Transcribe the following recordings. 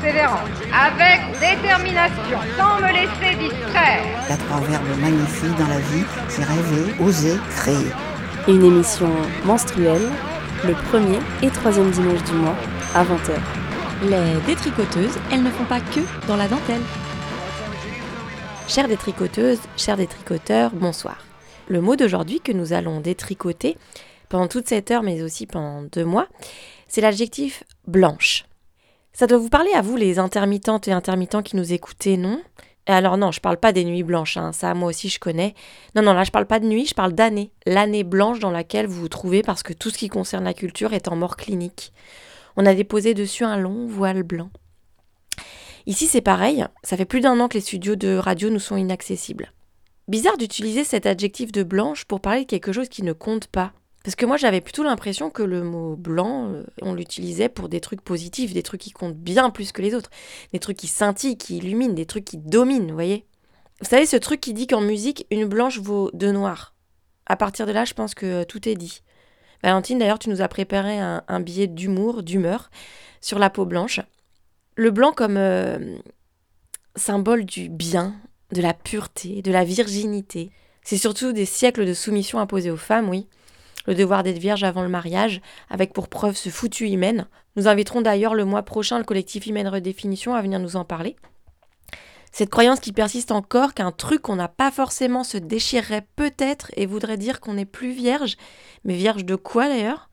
persévérance, avec détermination, sans me laisser distraire. Il y a trois verbes magnifiques dans la vie, c'est rêver, oser, créer. Une émission menstruelle, le premier et troisième dimanche du mois, à 20h. Les détricoteuses, elles ne font pas que dans la dentelle. Chères détricoteuses, chers détricoteurs, bonsoir. Le mot d'aujourd'hui que nous allons détricoter pendant toute cette heure, mais aussi pendant deux mois, c'est l'adjectif blanche. Ça doit vous parler à vous, les intermittentes et intermittents qui nous écoutez, non? Alors non, je parle pas des nuits blanches, hein, ça moi aussi je connais. Non, non, là je parle pas de nuit, je parle d'année. L'année blanche dans laquelle vous vous trouvez parce que tout ce qui concerne la culture est en mort clinique. On a déposé dessus un long voile blanc. Ici c'est pareil, ça fait plus d'un an que les studios de radio nous sont inaccessibles. Bizarre d'utiliser cet adjectif de blanche pour parler de quelque chose qui ne compte pas. Parce que moi j'avais plutôt l'impression que le mot blanc, euh, on l'utilisait pour des trucs positifs, des trucs qui comptent bien plus que les autres, des trucs qui scintillent, qui illuminent, des trucs qui dominent, vous voyez Vous savez ce truc qui dit qu'en musique, une blanche vaut deux noirs. À partir de là, je pense que euh, tout est dit. Valentine, d'ailleurs, tu nous as préparé un, billet d'humour, d'humeur, sur la peau blanche. Le blanc comme euh, symbole du bien, de la pureté, de la virginité. C'est surtout des siècles de soumission imposée aux femmes, oui le devoir d'être vierge avant le mariage, avec pour preuve ce foutu hymen. Nous inviterons d'ailleurs le mois prochain le collectif Hymen Redéfinition à venir nous en parler. Cette croyance qui persiste encore qu'un truc qu'on n'a pas forcément se déchirerait peut-être et voudrait dire qu'on n'est plus vierge. Mais vierge de quoi d'ailleurs?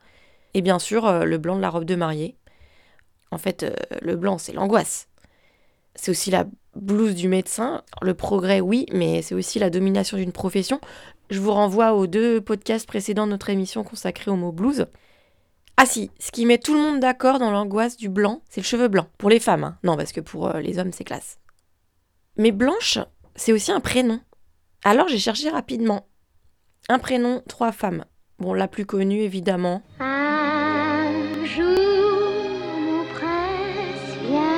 Et bien sûr, euh, le blanc de la robe de mariée. En fait, euh, le blanc, c'est l'angoisse. C'est aussi la blouse du médecin. Le progrès, oui, mais c'est aussi la domination d'une profession. Je vous renvoie aux deux podcasts précédents de notre émission consacrée au mot blues. Ah si, ce qui met tout le monde d'accord dans l'angoisse du blanc, c'est le cheveu blanc. Pour les femmes, hein. non, parce que pour euh, les hommes, c'est classe. Mais Blanche, c'est aussi un prénom. Alors j'ai cherché rapidement. Un prénom, trois femmes. Bon, la plus connue, évidemment, Un jour.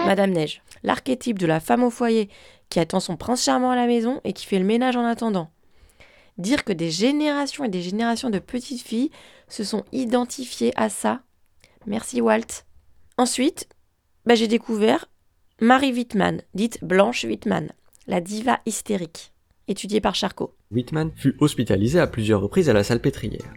Madame Neige. L'archétype de la femme au foyer qui attend son prince charmant à la maison et qui fait le ménage en attendant. Dire que des générations et des générations de petites filles se sont identifiées à ça. Merci Walt. Ensuite, bah, j'ai découvert Marie Wittmann, dite Blanche Wittmann, la diva hystérique, étudiée par Charcot. Whitman fut hospitalisée à plusieurs reprises à la salpêtrière.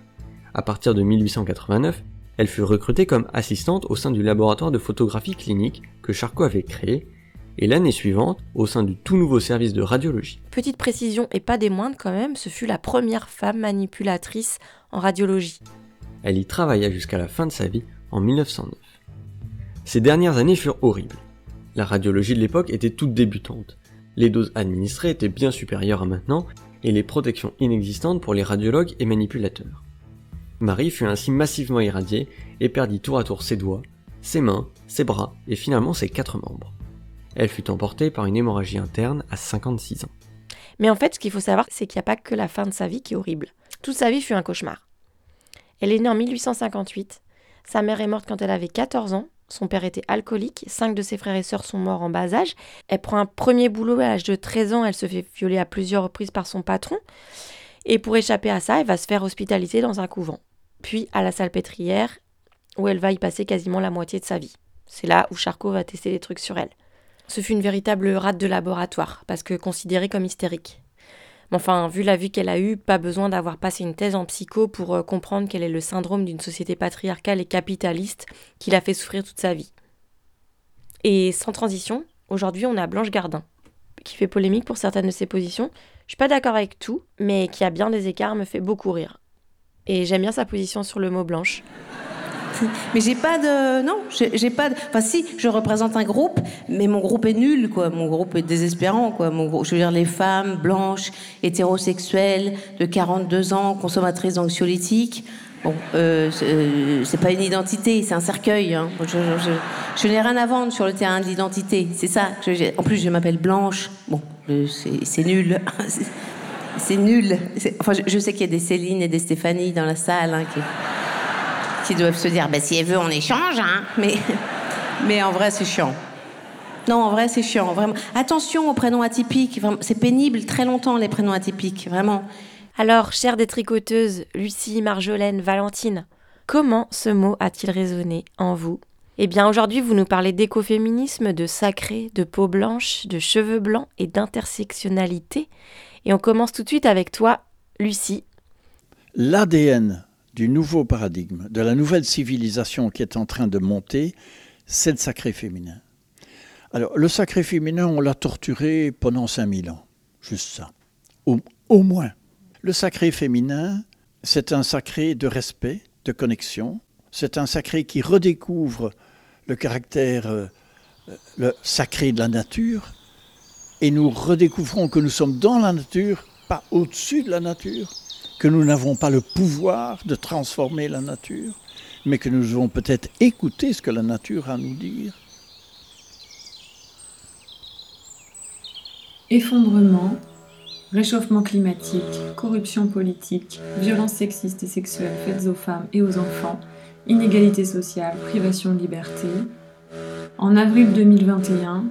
À partir de 1889, elle fut recrutée comme assistante au sein du laboratoire de photographie clinique que Charcot avait créé, et l'année suivante au sein du tout nouveau service de radiologie. Petite précision et pas des moindres quand même, ce fut la première femme manipulatrice en radiologie. Elle y travailla jusqu'à la fin de sa vie en 1909. Ces dernières années furent horribles. La radiologie de l'époque était toute débutante. Les doses administrées étaient bien supérieures à maintenant et les protections inexistantes pour les radiologues et manipulateurs. Marie fut ainsi massivement irradiée et perdit tour à tour ses doigts, ses mains, ses bras et finalement ses quatre membres. Elle fut emportée par une hémorragie interne à 56 ans. Mais en fait, ce qu'il faut savoir, c'est qu'il n'y a pas que la fin de sa vie qui est horrible. Toute sa vie fut un cauchemar. Elle est née en 1858. Sa mère est morte quand elle avait 14 ans. Son père était alcoolique. Cinq de ses frères et sœurs sont morts en bas âge. Elle prend un premier boulot à l'âge de 13 ans. Elle se fait violer à plusieurs reprises par son patron. Et pour échapper à ça, elle va se faire hospitaliser dans un couvent. Puis à la salpêtrière, où elle va y passer quasiment la moitié de sa vie. C'est là où Charcot va tester des trucs sur elle. Ce fut une véritable rate de laboratoire, parce que considérée comme hystérique. Mais enfin, vu la vie qu'elle a eue, pas besoin d'avoir passé une thèse en psycho pour euh, comprendre quel est le syndrome d'une société patriarcale et capitaliste qui l'a fait souffrir toute sa vie. Et sans transition, aujourd'hui on a Blanche Gardin, qui fait polémique pour certaines de ses positions. Je suis pas d'accord avec tout, mais qui a bien des écarts me fait beaucoup rire. Et j'aime bien sa position sur le mot blanche. Mais j'ai pas de. Non, j'ai pas de. Enfin, si, je représente un groupe, mais mon groupe est nul, quoi. Mon groupe est désespérant, quoi. Je veux dire, les femmes blanches, hétérosexuelles, de 42 ans, consommatrices d'anxiolytiques. Bon, euh, c'est euh, c'est pas une identité, c'est un cercueil. hein. Je, n'ai rien à vendre sur le terrain de l'identité. C'est ça. En plus, je m'appelle Blanche. Bon, c'est nul. C'est- nul. Enfin, je, sais qu'il y a des Céline et des Stéphanie dans la salle hein, qui, doivent se dire, bah, si elle veut, on échange. Hein. Mais, mais en vrai, c'est chiant. Non, en vrai, c'est chiant, vraiment. Attention aux prénoms atypiques. C'est pénible très longtemps, les prénoms atypiques, vraiment. Alors, chère des tricoteuses, Lucie, Marjolaine, Valentine, comment ce mot a-t-il résonné en vous? Eh bien, aujourd'hui, vous nous parlez d'écoféminisme, de sacré, de peau blanche, de cheveux blancs et d'intersectionnalité. Et on commence tout de suite avec toi, Lucie. L'ADN du nouveau paradigme, de la nouvelle civilisation qui est en train de monter, c'est le sacré féminin. Alors, le sacré féminin, on l'a torturé pendant 5000 ans. Juste ça. Au, moins. Le sacré féminin, c'est un sacré de respect, de connexion. C'est un sacré qui redécouvre le caractère euh, le sacré de la nature. Et nous redécouvrons que nous sommes dans la nature, pas au-dessus de la nature, que nous n'avons pas le pouvoir de transformer la nature, mais que nous devons peut-être écouter ce que la nature a à nous dire Effondrement, réchauffement climatique, corruption politique, violences sexistes et sexuelles faites aux femmes et aux enfants, inégalité sociale, privation de liberté. En avril 2021,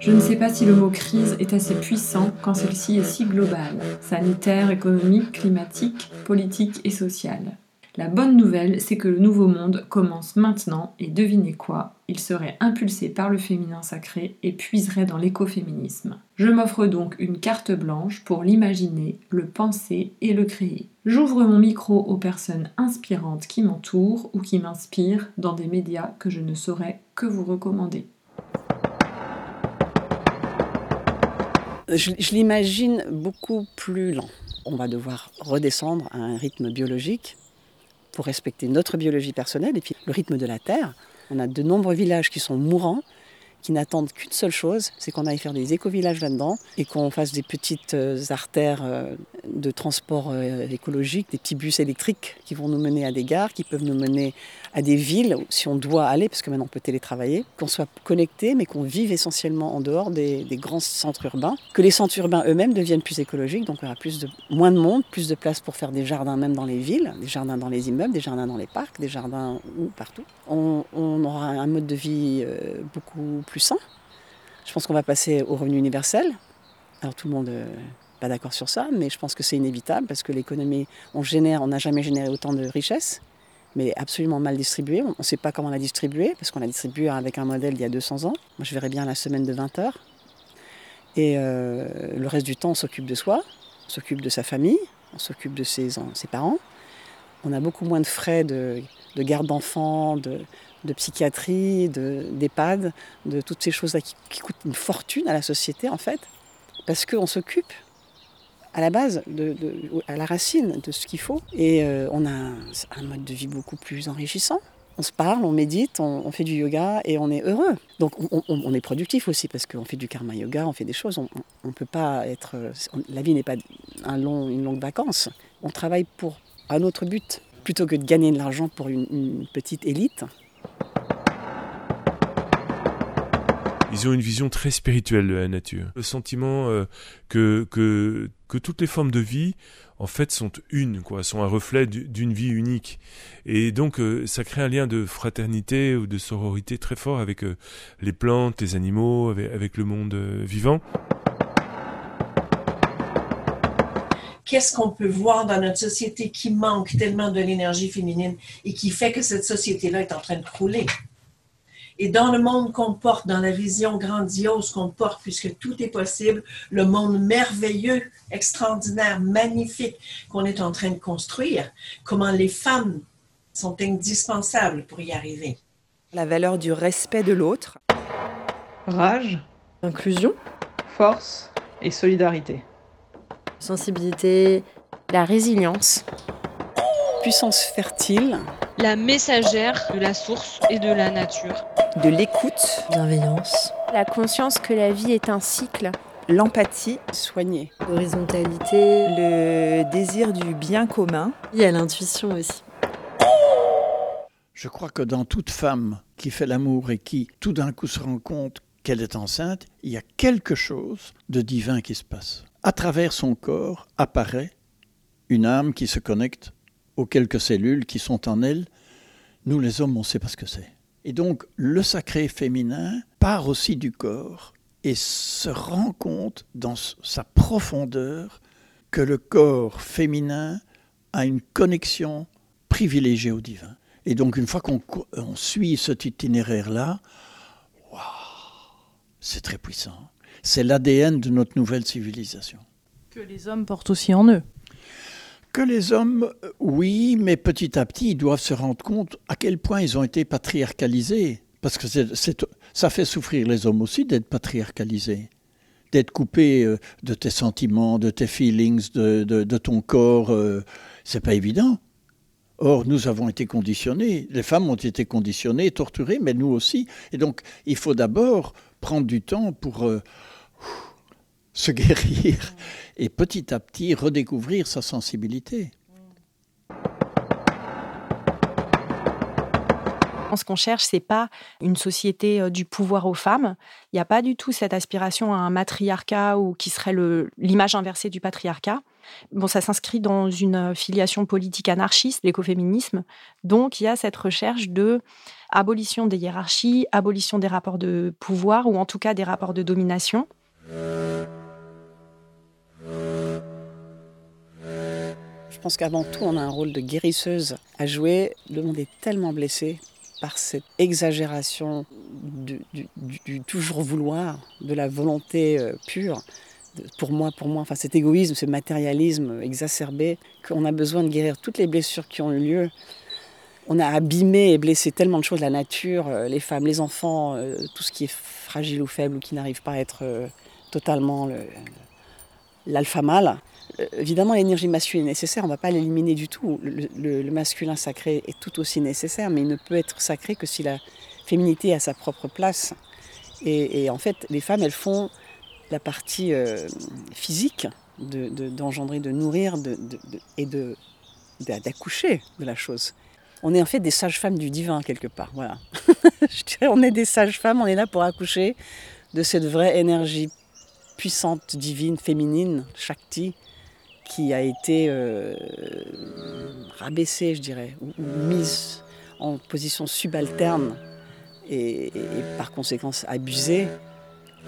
je ne sais pas si le mot crise est assez puissant quand celle-ci est si globale, sanitaire, économique, climatique, politique et sociale. La bonne nouvelle, c'est que le nouveau monde commence maintenant et devinez quoi Il serait impulsé par le féminin sacré et puiserait dans l'écoféminisme. Je m'offre donc une carte blanche pour l'imaginer, le penser et le créer. J'ouvre mon micro aux personnes inspirantes qui m'entourent ou qui m'inspirent dans des médias que je ne saurais que vous recommander. Je, l'imagine beaucoup plus lent. On va devoir redescendre à un rythme biologique pour respecter notre biologie personnelle et puis le rythme de la Terre. On a de nombreux villages qui sont mourants qui n'attendent qu'une seule chose, c'est qu'on aille faire des éco-villages là-dedans et qu'on fasse des petites euh, artères euh, de transport euh, écologique, des petits bus électriques qui vont nous mener à des gares, qui peuvent nous mener à des villes si on doit aller, parce que maintenant on peut télétravailler, qu'on soit connecté, mais qu'on vive essentiellement en dehors des, grands centres urbains, que les centres urbains eux-mêmes deviennent plus écologiques, donc il y aura plus de, moins de monde, plus de place pour faire des jardins même dans les villes, des jardins dans les immeubles, des jardins dans les parcs, des jardins où, partout. On, aura un mode de vie beaucoup plus sain. Je pense qu'on va passer au revenu universel. Alors tout le monde n'est euh, pas d'accord sur ça, mais je pense que c'est inévitable parce que l'économie, on génère, on n'a jamais généré autant de richesses, mais absolument mal distribuée. On ne sait pas comment la distribuer parce qu'on l'a distribuée avec un modèle d'il y a 200 ans. Moi, je verrais bien la semaine de 20 heures. Et euh, le reste du temps, on s'occupe de soi, on s'occupe de sa famille, on s'occupe de ses, parents. On a beaucoup moins de frais de, de garde d'enfants, de, de psychiatrie, d'EHPAD, de, toutes ces choses-là qui, coûtent une fortune à la société en fait, parce qu'on s'occupe à la base, à la racine de ce qu'il faut. Et euh, on a un, mode de vie beaucoup plus enrichissant. On se parle, on médite, on, fait du yoga et on est heureux. Donc on, est productif aussi parce qu'on fait du karma yoga, on fait des choses. On ne peut pas être. la vie n'est pas une longue vacance. On travaille pour un autre but plutôt que de gagner de l'argent pour une petite élite. Ils ont une vision très spirituelle de la nature. Le sentiment euh, que, que, toutes les formes de vie, en fait, sont une, quoi, sont un reflet d'une vie unique. Et donc, euh, ça crée un lien de fraternité ou de sororité très fort avec euh, les plantes, les animaux, avec, avec le monde vivant. Qu'est-ce qu'on peut voir dans notre société qui manque tellement de l'énergie féminine et qui fait que cette société-là est en train de crouler? Et dans le monde qu'on porte, dans la vision grandiose qu'on porte, puisque tout est possible, le monde merveilleux, extraordinaire, magnifique qu'on est en train de construire, comment les femmes sont indispensables pour y arriver. La valeur du respect de l'autre. Rage. Inclusion. Force et solidarité. Sensibilité. La résilience. Puissance fertile. La messagère de la source et de la nature de l'écoute, bienveillance, la conscience que la vie est un cycle, l'empathie, soigner, l'horizontalité, le désir du bien commun. Il y a l'intuition aussi. Je crois que dans toute femme qui fait l'amour et qui tout d'un coup se rend compte qu'elle est enceinte, il y a quelque chose de divin qui se passe. à travers son corps apparaît une âme qui se connecte aux quelques cellules qui sont en elle. Nous les hommes, on ne sait pas ce que c'est. Et donc le sacré féminin part aussi du corps et se rend compte dans sa profondeur que le corps féminin a une connexion privilégiée au divin. Et donc une fois qu'on suit cet itinéraire-là, c'est très puissant. C'est l'ADN de notre nouvelle civilisation. Que les hommes portent aussi en eux. Que les hommes, euh, oui, mais petit à petit, ils doivent se rendre compte à quel point ils ont été patriarcalisés. Parce que ça fait souffrir les hommes aussi d'être patriarcalisés, d'être coupés euh, de tes sentiments, de tes feelings, de, ton corps. Euh, c'est pas évident. Or, nous avons été conditionnés, les femmes ont été conditionnées, torturées, mais nous aussi. Et donc, il faut d'abord prendre du temps pour se guérir et petit à petit redécouvrir sa sensibilité. Ce qu'on cherche, c'est pas une société euh, du pouvoir aux femmes. Il n'y a pas du tout cette aspiration à un matriarcat ou qui serait l'image inversée du patriarcat. Bon, ça s'inscrit dans une filiation politique anarchiste, l'écoféminisme. Donc, il y a cette recherche de abolition des hiérarchies, abolition des rapports de pouvoir ou en tout cas des rapports de domination. Je pense qu'avant tout, on a un rôle de guérisseuse à jouer. Le monde est tellement blessé par cette exagération du, toujours vouloir, de la volonté euh, pure, pour moi, pour moi, enfin cet égoïsme, ce matérialisme exacerbé, qu'on a besoin de guérir toutes les blessures qui ont eu lieu. On a abîmé et blessé tellement de choses, la nature, euh, les femmes, les enfants, euh, tout ce qui est fragile ou faible ou qui n'arrive pas à être totalement l'alpha mâle. Euh, évidemment, l'énergie masculine est nécessaire, on ne va pas l'éliminer du tout. Le, masculin sacré est tout aussi nécessaire, mais il ne peut être sacré que si la féminité a sa propre place. Et, en fait, les femmes, elles font la partie euh, physique d'engendrer, de, nourrir et d'accoucher de, la chose. On est en fait des sages-femmes du divin quelque part. Voilà. Je dirais, on est des sages-femmes, on est là pour accoucher de cette vraie énergie puissante, divine, féminine, Shakti, qui a été euh, rabaissée, je dirais, ou, mise en position subalterne et, par conséquent abusée,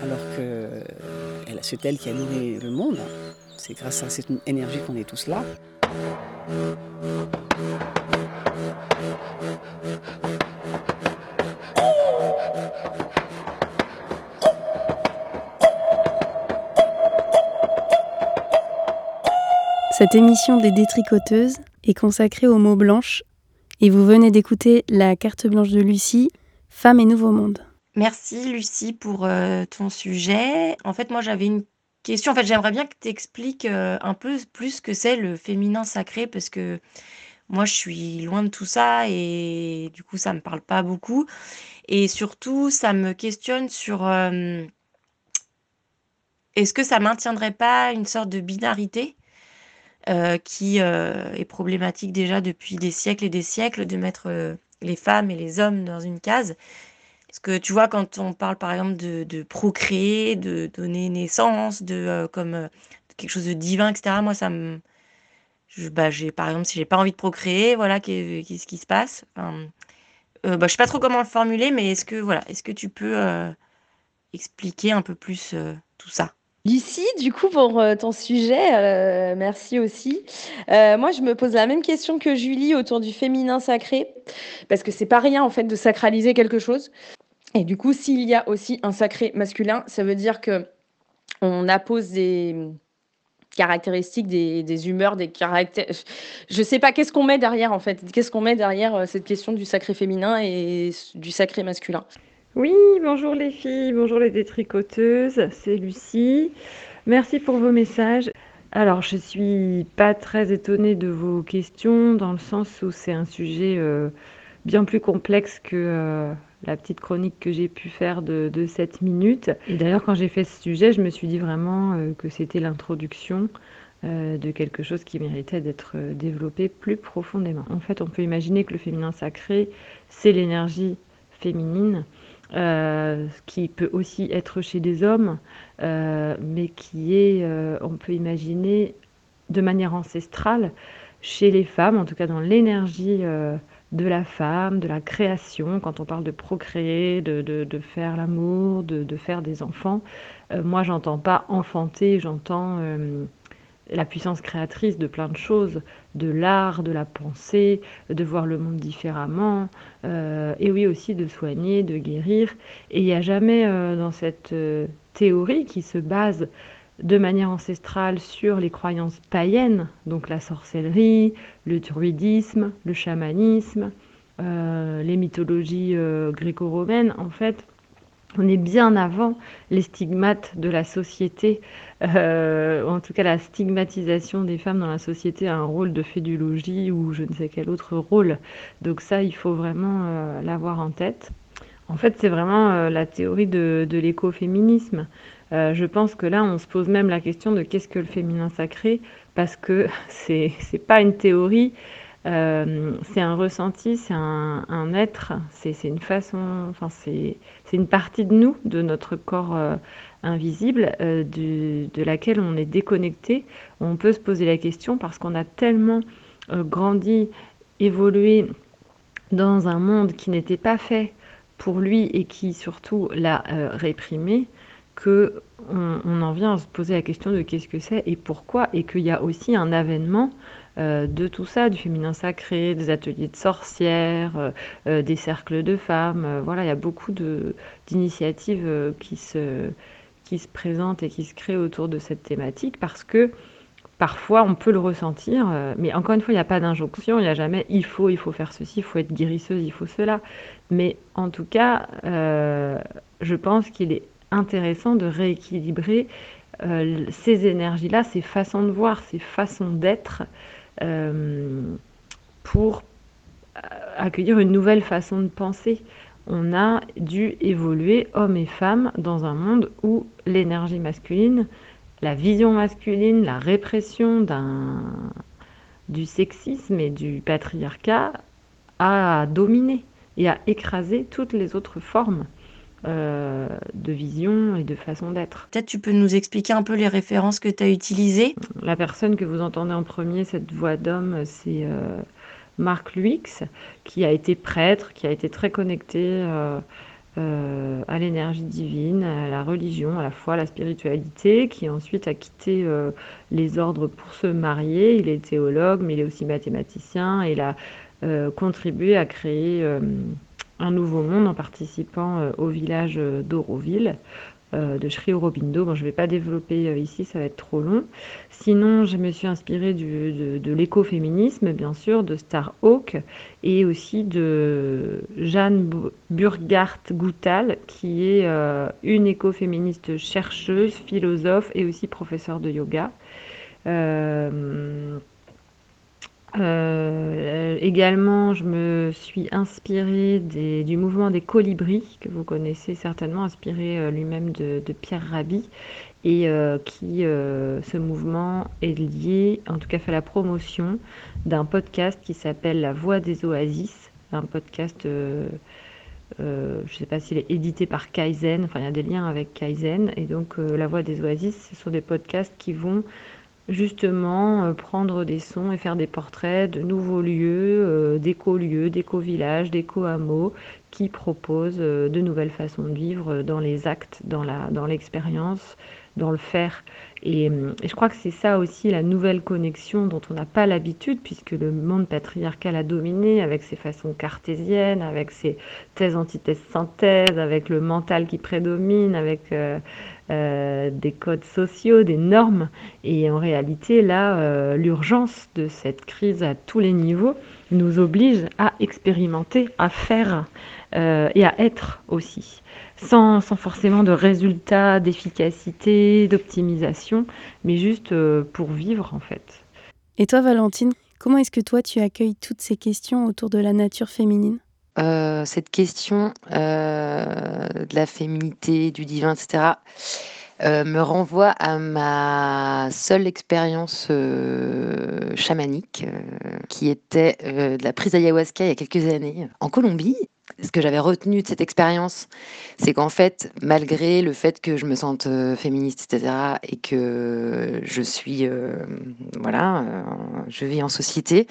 alors que c'est elle qui a nourri le monde. C'est grâce à cette énergie qu'on est tous là. Cette émission des détricoteuses est consacrée aux mots blanches et vous venez d'écouter la carte blanche de Lucie, Femmes et Nouveau Monde. Merci Lucie pour euh, ton sujet. En fait, moi j'avais une question. En fait, j'aimerais bien que tu expliques euh, un peu plus que c'est le féminin sacré parce que moi je suis loin de tout ça et du coup ça me parle pas beaucoup. Et surtout, ça me questionne sur euh, est-ce que ça maintiendrait pas une sorte de binarité? Euh, qui euh, est problématique déjà depuis des siècles et des siècles de mettre euh, les femmes et les hommes dans une case. Parce que tu vois, quand on parle par exemple de, procréer, de donner naissance, de comme quelque chose de divin, etc. Moi, ça me, bah, j'ai par exemple, si j'ai pas envie de procréer, voilà, qu'est-ce qui se passe? Enfin, bah, Je sais pas trop comment le formuler, mais est-ce que voilà, est-ce que tu peux expliquer un peu plus tout ça? Lucie, du coup, pour euh, ton sujet, euh, merci aussi. Euh, moi, je me pose la même question que Julie autour du féminin sacré, parce que c'est pas rien en fait de sacraliser quelque chose. Et du coup, s'il y a aussi un sacré masculin, ça veut dire que on appose des caractéristiques, des, humeurs, des caractères. Je sais pas qu'est-ce qu'on met derrière en fait? Qu'est-ce qu'on met derrière cette question du sacré féminin et du sacré masculin? Oui, bonjour les filles, bonjour les détricoteuses, c'est Lucie. Merci pour vos messages. Alors, je suis pas très étonnée de vos questions dans le sens où c'est un sujet euh, bien plus complexe que euh, la petite chronique que j'ai pu faire de, 7 minutes. D'ailleurs, quand j'ai fait ce sujet, je me suis dit vraiment euh, que c'était l'introduction de quelque chose qui méritait d'être développé plus profondément. En fait, on peut imaginer que le féminin sacré, c'est l'énergie féminine qui peut aussi être chez des hommes, mais qui est, on peut imaginer, de manière ancestrale chez les femmes, en tout cas dans l'énergie de la femme, de la création, quand on parle de procréer, de, de, faire l'amour, de, de, faire des enfants. Euh, moi, j'entends pas enfanter, j'entends euh, la puissance créatrice de plein de choses, de l'art, de la pensée, de voir le monde différemment, euh, et oui aussi de soigner, de guérir. Et il n'y a jamais dans cette théorie qui se base de manière ancestrale sur les croyances païennes, donc la sorcellerie, le druidisme, le chamanisme, euh, les mythologies euh, gréco-romaines, en fait, on est bien avant les stigmates de la société, euh, en tout cas la stigmatisation des femmes dans la société a un rôle de fédulogie ou je ne sais quel autre rôle. Donc ça, il faut vraiment l'avoir en tête. En fait, c'est vraiment la théorie de, l'écoféminisme. Euh, je pense que là, on se pose même la question de qu'est-ce que le féminin sacré, parce que c'est pas une théorie, euh, c'est un ressenti, c'est un, être, c'est une façon, enfin c'est une partie de nous, de notre corps euh, invisible, de laquelle on est déconnecté. On peut se poser la question parce qu'on a tellement grandi, évolué dans un monde qui n'était pas fait pour lui et qui surtout l'a réprimé que on, en vient à se poser la question de qu'est-ce que c'est et pourquoi, et qu'il y a aussi un avènement euh, de tout ça, du féminin sacré, des ateliers de sorcières, euh, euh, des cercles de femmes. voilà, il y a beaucoup d'initiatives qui, se, se présentent et qui se créent autour de cette thématique parce que parfois on peut le ressentir, mais encore une fois, il n'y a pas d'injonction, il n'y a jamais il faut, il faut faire ceci, il faut être guérisseuse, il faut cela. Mais en tout cas, je pense qu'il est intéressant de rééquilibrer euh, ces énergies-là, ces façons de voir, ces façons d'être, euh, pour euh, accueillir une nouvelle façon de penser. On a dû évoluer, hommes et femmes, dans un monde où l'énergie masculine, la vision masculine, la répression du sexisme et du patriarcat a dominé et a écrasé toutes les autres formes. Euh, de vision et de façon d'être. Peut-être tu peux nous expliquer un peu les références que tu as utilisées? La personne que vous entendez en premier, cette voix d'homme, c'est euh, Marc Luix, qui a été prêtre, qui a été très connecté euh, à l'énergie divine, à la religion, à la foi, à la spiritualité, qui ensuite a quitté les ordres pour se marier. Il est théologue, mais il est aussi mathématicien et il a contribué à créer un nouveau monde en participant euh, au village euh, d'Auroville euh, de Sri Aurobindo. Bon, je ne vais pas développer ici, ça va être trop long. Sinon, je me suis inspirée de, l'écoféminisme, bien sûr, de Star Hawk et aussi de Jeanne Burgart Goutal, qui est une écoféministe chercheuse, philosophe et aussi professeure de yoga. Également, je me suis inspirée du mouvement des colibris, que vous connaissez certainement, inspiré euh, lui-même de, Pierre Rabhi, et euh, qui, ce mouvement est lié, en tout cas fait la promotion d'un podcast qui s'appelle La Voix des Oasis, un podcast, je ne sais pas s'il est édité par Kaizen, enfin il y a des liens avec Kaizen, et donc La Voix des Oasis, ce sont des podcasts qui vont justement euh, prendre des sons et faire des portraits de nouveaux lieux, euh, d'éco-lieux, d'éco-villages, d'éco-hameaux qui proposent euh, de nouvelles façons de vivre dans les actes, dans l'expérience, dans le faire. Et, je crois que c'est ça aussi la nouvelle connexion dont on n'a pas l'habitude, puisque le monde patriarcal a dominé avec ses façons cartésiennes, avec ses thèses, antithèses, synthèses, avec le mental qui prédomine, avec euh, des codes sociaux, des normes. Et en réalité, là, euh, l'urgence de cette crise à tous les niveaux nous oblige à expérimenter, à faire euh, et à être aussi, sans, sans forcément de résultats, d'efficacité, d'optimisation, mais juste pour vivre en fait. Et toi, Valentine, comment est-ce que toi tu accueilles toutes ces questions autour de la nature féminine? Euh, cette question euh, de la féminité, du divin, etc., euh, me renvoie à ma seule expérience chamanique, qui était de la prise ayahuasca il y a quelques années en Colombie. Ce que j'avais retenu de cette expérience, c'est qu'en fait, malgré le fait que je me sente euh, féministe, etc., et que je suis, euh, voilà, euh, je vis en société,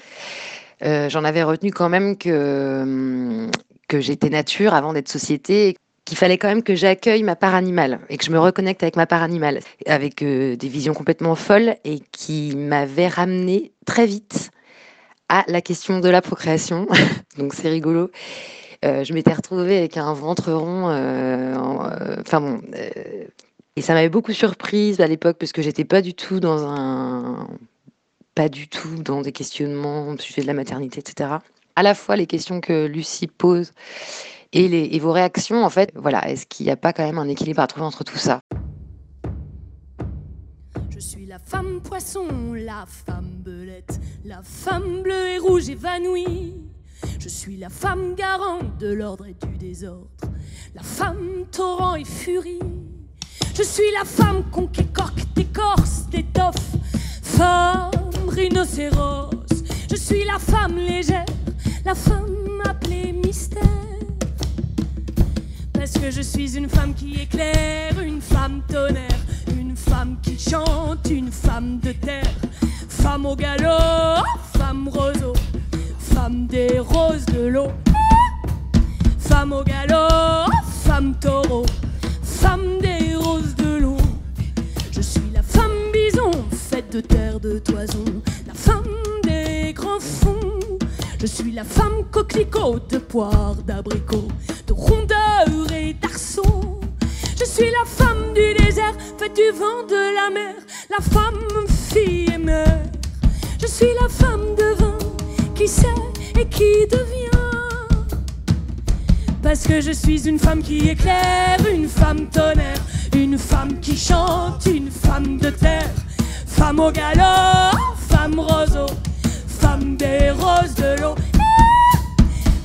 j'en avais retenu quand même que, que j'étais nature avant d'être société, qu'il fallait quand même que j'accueille ma part animale et que je me reconnecte avec ma part animale, avec des visions complètement folles et qui m'avaient ramené très vite à la question de la procréation. Donc c'est rigolo. Euh, je m'étais retrouvée avec un ventre rond. Euh, euh, enfin bon. et ça m'avait beaucoup surprise à l'époque parce que j'étais pas du tout dans un. Pas du tout dans des questionnements au sujet de la maternité, etc. À la fois les questions que Lucie pose et, les, vos réactions, en fait, voilà, est-ce qu'il n'y a pas quand même un équilibre à trouver entre tout ça? Je suis la femme poisson, la femme belette, la femme bleue et rouge évanouie. Je suis la femme garante de l'ordre et du désordre, la femme torrent et furie. Je suis la femme conquécorque, d'écorce, d'étoffe, femme rhinocéros. Je suis la femme légère, la femme appelée mystère. Parce que je suis une femme qui éclaire, une femme tonnerre, une femme qui chante, une femme de terre, femme au galop, femme roseau femme des roses de l'eau. Femme au galop, femme taureau, femme des roses de l'eau. Je suis la femme bison, faite de terre, de toison, la femme des grands fonds. Je suis la femme coquelicot, de poire, d'abricot, de rondeur et d'arceau. Je suis la femme du désert, faite du vent de la mer, la femme fille et mère. Je suis la femme de vin qui sait et qui devient. Parce que je suis une femme qui éclaire, une femme tonnerre, une femme qui chante, une femme de terre, femme au galop, femme roseau, femme des roses de l'eau.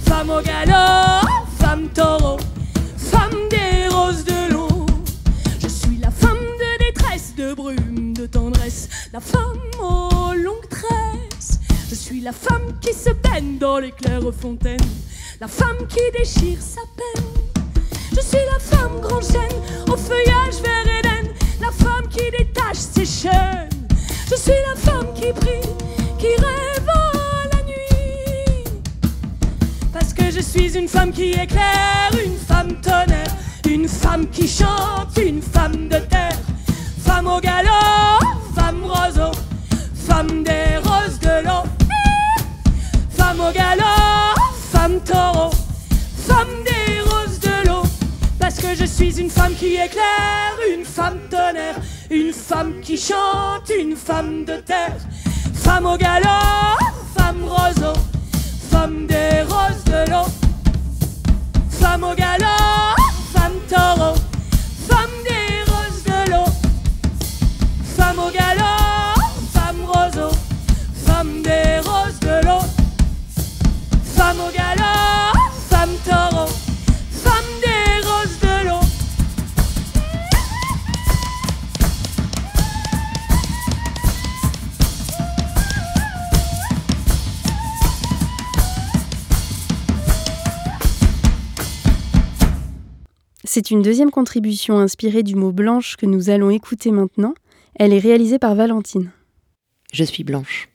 Femme au galop, femme taureau, femme des roses de l'eau. Je suis la femme de détresse, de brume, de tendresse, la femme longues tresses. Je suis la femme qui se baigne dans les claires fontaines, la femme qui déchire sa peine. Je suis la femme grand chêne au feuillage vert Éden, la femme qui détache ses chaînes. Je suis la femme qui prie, qui rêve la nuit. Parce que je suis une femme qui éclaire, une femme tonnerre, une femme qui chante, une femme de terre, femme au galop, femme roseau, femme des roses de l'eau femme au galop, femme taureau, femme des roses de l'eau. Parce que je suis une femme qui éclaire, une femme tonnerre, une femme qui chante, une femme de terre. Femme au galop, femme roseau, femme des roses de l'eau. Femme au galop, C'est une deuxième contribution inspirée du mot blanche que nous allons écouter maintenant. Elle est réalisée par Valentine. Je suis blanche.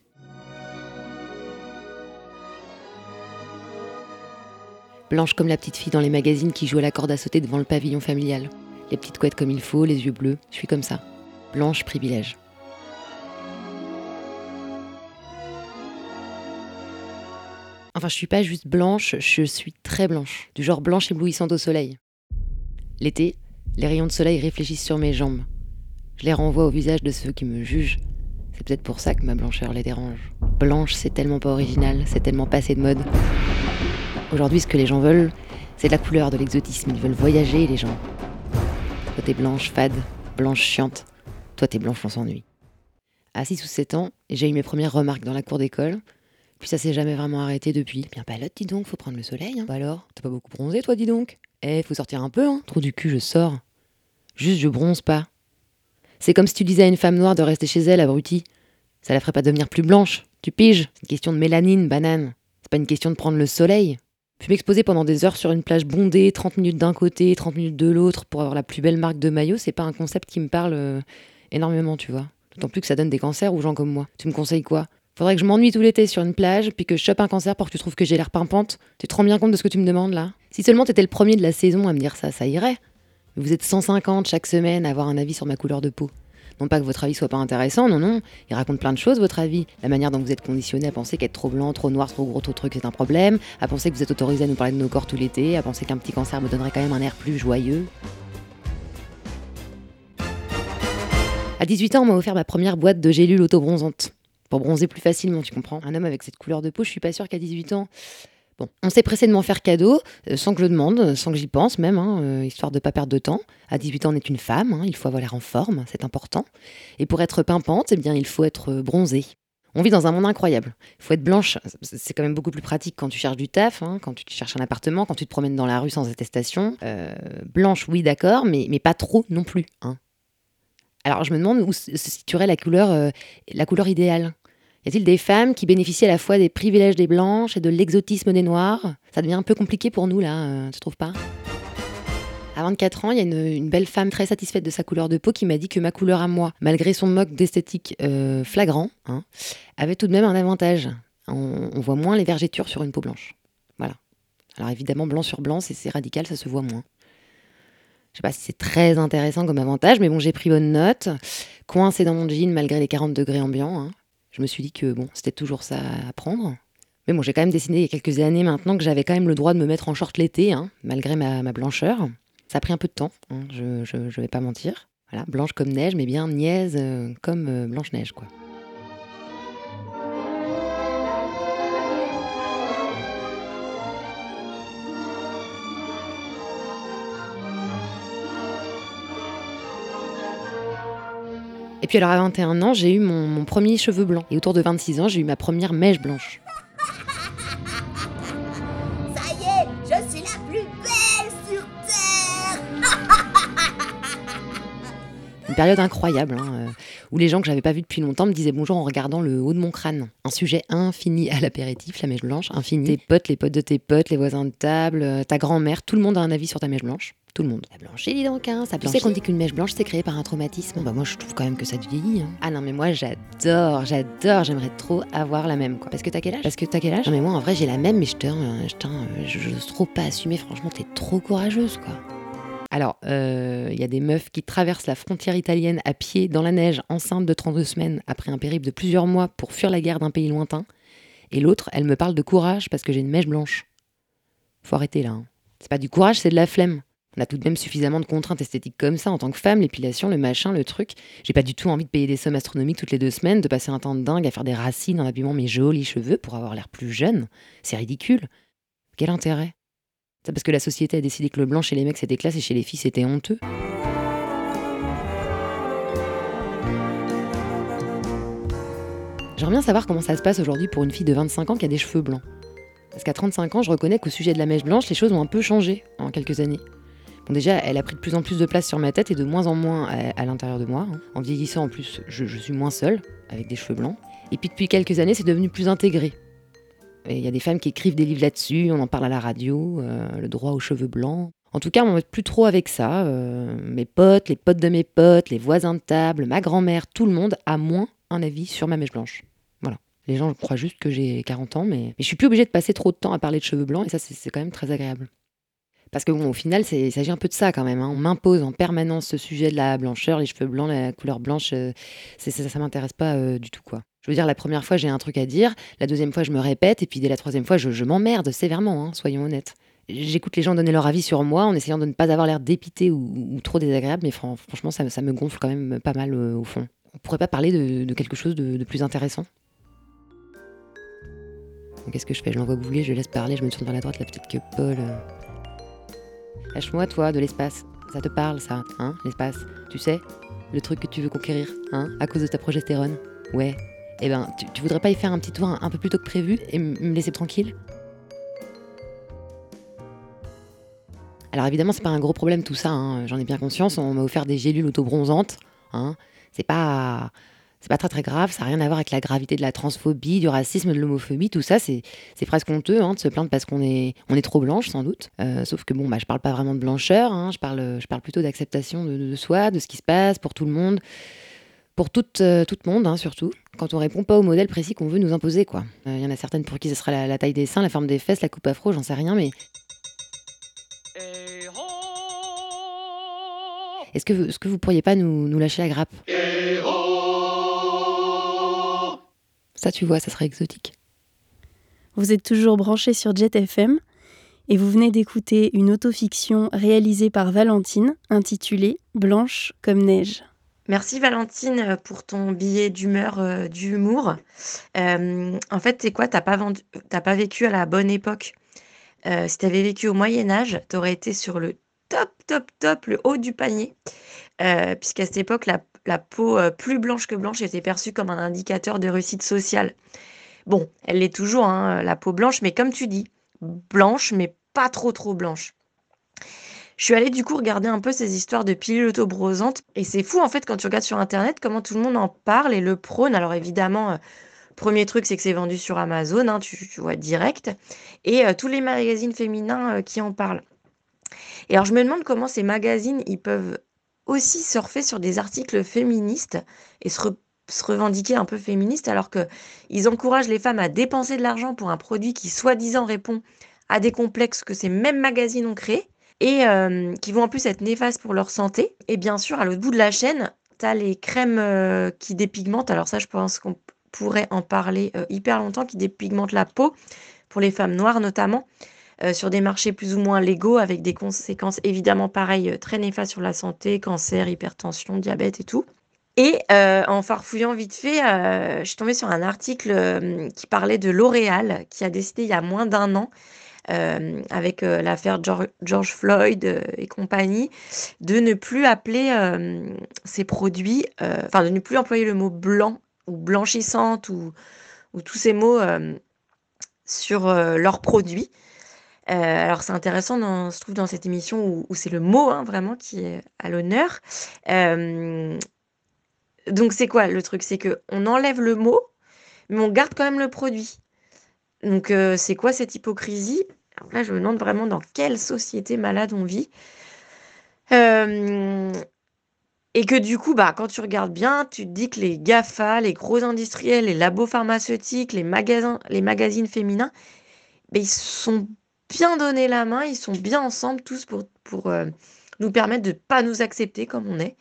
Blanche comme la petite fille dans les magazines qui joue à la corde à sauter devant le pavillon familial. Les petites couettes comme il faut, les yeux bleus. Je suis comme ça. Blanche privilège. Enfin, je suis pas juste blanche, je suis très blanche. Du genre blanche éblouissante au soleil. L'été, les rayons de soleil réfléchissent sur mes jambes. Je les renvoie au visage de ceux qui me jugent. C'est peut-être pour ça que ma blancheur les dérange. Blanche, c'est tellement pas original, c'est tellement passé de mode. Aujourd'hui, ce que les gens veulent, c'est de la couleur, de l'exotisme. Ils veulent voyager, les gens. Toi, t'es blanche, fade, blanche, chiante. Toi, t'es blanche, on s'ennuie. À 6 ou 7 ans, j'ai eu mes premières remarques dans la cour d'école. Puis ça s'est jamais vraiment arrêté depuis. Bien palote, dis donc, faut prendre le soleil. Hein. Bah alors, t'as pas beaucoup bronzé, toi, dis donc? Eh, faut sortir un peu, hein. Trop du cul, je sors. Juste, je bronze pas. C'est comme si tu disais à une femme noire de rester chez elle, abrutie. Ça la ferait pas devenir plus blanche. Tu piges C'est une question de mélanine, banane. C'est pas une question de prendre le soleil. Puis m'exposer pendant des heures sur une plage bondée, 30 minutes d'un côté, 30 minutes de l'autre, pour avoir la plus belle marque de maillot, c'est pas un concept qui me parle euh, énormément, tu vois. D'autant plus que ça donne des cancers aux gens comme moi. Tu me conseilles quoi? Faudrait que je m'ennuie tout l'été sur une plage, puis que je chope un cancer pour que tu trouves que j'ai l'air pimpante. Tu te rends bien compte de ce que tu me demandes là Si seulement t'étais le premier de la saison à me dire ça, ça irait. Mais vous êtes 150 chaque semaine à avoir un avis sur ma couleur de peau. Non pas que votre avis soit pas intéressant, non, non. Il raconte plein de choses, votre avis. La manière dont vous êtes conditionné à penser qu'être trop blanc, trop noir, trop gros, trop truc, c'est un problème. À penser que vous êtes autorisé à nous parler de nos corps tout l'été. À penser qu'un petit cancer me donnerait quand même un air plus joyeux. À 18 ans, on m'a offert ma première boîte de gélules auto-bronzantes. Pour bronzer plus facilement, tu comprends. Un homme avec cette couleur de peau, je suis pas sûre qu'à 18 ans. Bon, on s'est pressé de m'en faire cadeau, euh, sans que je le demande, sans que j'y pense même, hein, euh, histoire de pas perdre de temps. À 18 ans, on est une femme, hein, il faut avoir l'air en forme, c'est important. Et pour être pimpante, eh bien, il faut être euh, bronzée. On vit dans un monde incroyable. Il faut être blanche. C'est quand même beaucoup plus pratique quand tu cherches du taf, hein, quand tu cherches un appartement, quand tu te promènes dans la rue sans attestation. Blanche, oui, d'accord, mais, pas trop non plus. Alors, je me demande où se situerait la couleur, la couleur idéale. Y a-t-il des femmes qui bénéficient à la fois des privilèges des blanches et de l'exotisme des noirs? Ça devient un peu compliqué pour nous, là, euh, tu trouves pas? À 24 ans, il y a une, belle femme très satisfaite de sa couleur de peau qui m'a dit que ma couleur à moi, malgré son moque d'esthétique euh, flagrant, hein, avait tout de même un avantage. On, on, voit moins les vergetures sur une peau blanche. Voilà. Alors évidemment, blanc sur blanc, c'est radical, ça se voit moins. Je sais pas si c'est très intéressant comme avantage, mais bon, j'ai pris bonne note. Coincé dans mon jean malgré les 40 degrés ambiants. Hein. Je me suis dit que bon, c'était toujours ça à prendre. Mais bon, j'ai quand même décidé il y a quelques années maintenant que j'avais quand même le droit de me mettre en short l'été, hein, malgré ma, blancheur. Ça a pris un peu de temps, hein, je, ne vais pas mentir. Voilà, blanche comme neige, mais bien niaise euh, comme euh, Blanche-Neige, quoi. Et puis alors à 21 ans, j'ai eu mon, mon premier cheveu blanc. Et autour de 26 ans, j'ai eu ma première mèche blanche. Une période incroyable, hein, euh, où les gens que j'avais pas vus depuis longtemps me disaient bonjour en regardant le haut de mon crâne. Un sujet infini à l'apéritif, la mèche blanche, infini. Tes potes, les potes de tes potes, les voisins de table, euh, ta grand-mère, tout le monde a un avis sur ta mèche blanche. Tout le monde. La blanchie, dis donc, hein, ça Tu sais qu'on dit qu'une mèche blanche, c'est créé par un traumatisme. Bah moi, je trouve quand même que ça vieillit. Hein. Ah non, mais moi, j'adore, j'adore, j'aimerais trop avoir la même, quoi. Parce que t'as quel âge? Parce que t'as quel âge? Non, mais moi, en vrai, j'ai la même, mais je je j'ose trop pas assumer. Franchement, t'es trop courageuse, quoi. Alors, il euh, y a des meufs qui traversent la frontière italienne à pied dans la neige, enceinte de 32 semaines, après un périple de plusieurs mois pour fuir la guerre d'un pays lointain. Et l'autre, elle me parle de courage parce que j'ai une mèche blanche. Faut arrêter là. Hein. C'est pas du courage, c'est de la flemme. On a tout de même suffisamment de contraintes esthétiques comme ça en tant que femme, l'épilation, le machin, le truc. J'ai pas du tout envie de payer des sommes astronomiques toutes les deux semaines, de passer un temps de dingue à faire des racines en abîmant mes jolis cheveux pour avoir l'air plus jeune. C'est ridicule. Quel intérêt? C'est parce que la société a décidé que le blanc chez les mecs c'était classe et chez les filles c'était honteux. J'aimerais bien savoir comment ça se passe aujourd'hui pour une fille de 25 ans qui a des cheveux blancs. Parce qu'à 35 ans, je reconnais qu'au sujet de la mèche blanche, les choses ont un peu changé en quelques années. Déjà, elle a pris de plus en plus de place sur ma tête et de moins en moins à, l'intérieur de moi. Hein. En vieillissant, en plus, je, je suis moins seule, avec des cheveux blancs. Et puis depuis quelques années, c'est devenu plus intégré. Il y a des femmes qui écrivent des livres là-dessus, on en parle à la radio, euh, le droit aux cheveux blancs. En tout cas, on m'embête plus trop avec ça. Euh, mes potes, les potes de mes potes, les voisins de table, ma grand-mère, tout le monde a moins un avis sur ma mèche blanche. Voilà. Les gens croient juste que j'ai 40 ans, mais, mais je suis plus obligée de passer trop de temps à parler de cheveux blancs, et ça, c'est quand même très agréable. Parce que bon, au final, il s'agit un peu de ça quand même. Hein. On m'impose en permanence ce sujet de la blancheur, les cheveux blancs, la couleur blanche. Euh, ça, ça m'intéresse pas du tout, quoi. Je veux dire, la première fois, j'ai un truc à dire, la deuxième fois, je me répète, et puis dès la troisième fois, je, m'emmerde sévèrement, hein, soyons honnêtes. J'écoute les gens donner leur avis sur moi en essayant de ne pas avoir l'air dépité ou, trop désagréable, mais franchement, ça, me gonfle quand même pas mal euh, au fond. On pourrait pas parler de, quelque chose de, plus intéressant? Qu'est-ce que je fais? Je l'envoie bouler, je laisse parler, je me tourne vers la droite, la petite que Paul. Lâche-moi, toi, de l'espace. Ça te parle, ça, hein, l'espace. Tu sais Le truc que tu veux conquérir, hein, à cause de ta progestérone. Ouais, eh ben, tu, voudrais pas y faire un petit tour un, peu plus tôt que prévu et me laisser tranquille? Alors évidemment, c'est pas un gros problème tout ça, hein. j'en ai bien conscience. On m'a offert des gélules auto-bronzantes. Hein. C'est pas, c'est pas très très grave, ça n'a rien à voir avec la gravité de la transphobie, du racisme, de l'homophobie, tout ça, c'est presque honteux hein, de se plaindre parce qu'on est, on est trop blanche sans doute. Euh, sauf que bon, bah, je parle pas vraiment de blancheur, hein, je, parle, je parle plutôt d'acceptation de, soi, de ce qui se passe pour tout le monde, pour tout, euh, tout le monde hein, surtout, quand on répond pas au modèle précis qu'on veut nous imposer. quoi. Il y en a certaines pour qui ce sera la, la, taille des seins, la forme des fesses, la coupe afro, j'en sais rien, mais... Est-ce que, est -ce que vous pourriez pas nous, nous lâcher la grappe? Ça, tu vois, ça serait exotique. Vous êtes toujours branché sur Jet FM et vous venez d'écouter une autofiction réalisée par Valentine intitulée Blanche comme neige. Merci Valentine pour ton billet d'humeur, euh, d'humour. Euh, en fait, c'est quoi? T'as pas, vendu... pas vécu à la bonne époque. Euh, si t'avais vécu au Moyen Âge, t'aurais été sur le top, top, top, le haut du panier. Puisqu'à cette époque, la la peau euh, plus blanche que blanche était perçue comme un indicateur de réussite sociale. Bon, elle l'est toujours, hein, la peau blanche, mais comme tu dis, blanche, mais pas trop trop blanche. Je suis allée du coup regarder un peu ces histoires de pilules autobrosantes et c'est fou en fait quand tu regardes sur internet comment tout le monde en parle et le prône. Alors évidemment, euh, premier truc c'est que c'est vendu sur Amazon, hein, tu, vois direct, et euh, tous les magazines féminins qui en parlent. Et alors je me demande comment ces magazines ils peuvent aussi surfer sur des articles féministes et se, revendiquer un peu féministes alors qu'ils encouragent les femmes à dépenser de l'argent pour un produit qui soi-disant répond à des complexes que ces mêmes magazines ont créés et euh, qui vont en plus être néfastes pour leur santé. Et bien sûr, à l'autre bout de la chaîne, tu as les crèmes euh, qui dépigmentent. Alors ça, je pense qu'on pourrait en parler euh, hyper longtemps, qui dépigmentent la peau, pour les femmes noires notamment. Euh, sur des marchés plus ou moins légaux avec des conséquences évidemment pareilles euh, très néfastes sur la santé, cancer, hypertension, diabète et tout. Et euh, en farfouillant vite fait, je suis tombée sur un article qui parlait de L'Oréal, qui a décidé il y a moins d'un an, avec l'affaire George, Floyd et compagnie, de ne plus appeler ces produits, enfin de ne plus employer le mot blanc ou blanchissante ou, ou tous ces mots sur leurs produits. Euh, alors c'est intéressant, dans, se trouve, dans cette émission où, c'est le mot hein, vraiment qui est à l'honneur. Euh, donc c'est quoi le truc? C'est que on enlève le mot, mais on garde quand même le produit. Donc euh, c'est quoi cette hypocrisie? Là, je me demande vraiment dans quelle société malade on vit. et que du coup, bah, quand tu regardes bien, tu te dis que les GAFA, les gros industriels, les labos pharmaceutiques, les, magazines féminins, bah, ils sont bien donné la main, ils sont bien ensemble tous pour, euh, nous permettre de ne pas nous accepter comme on est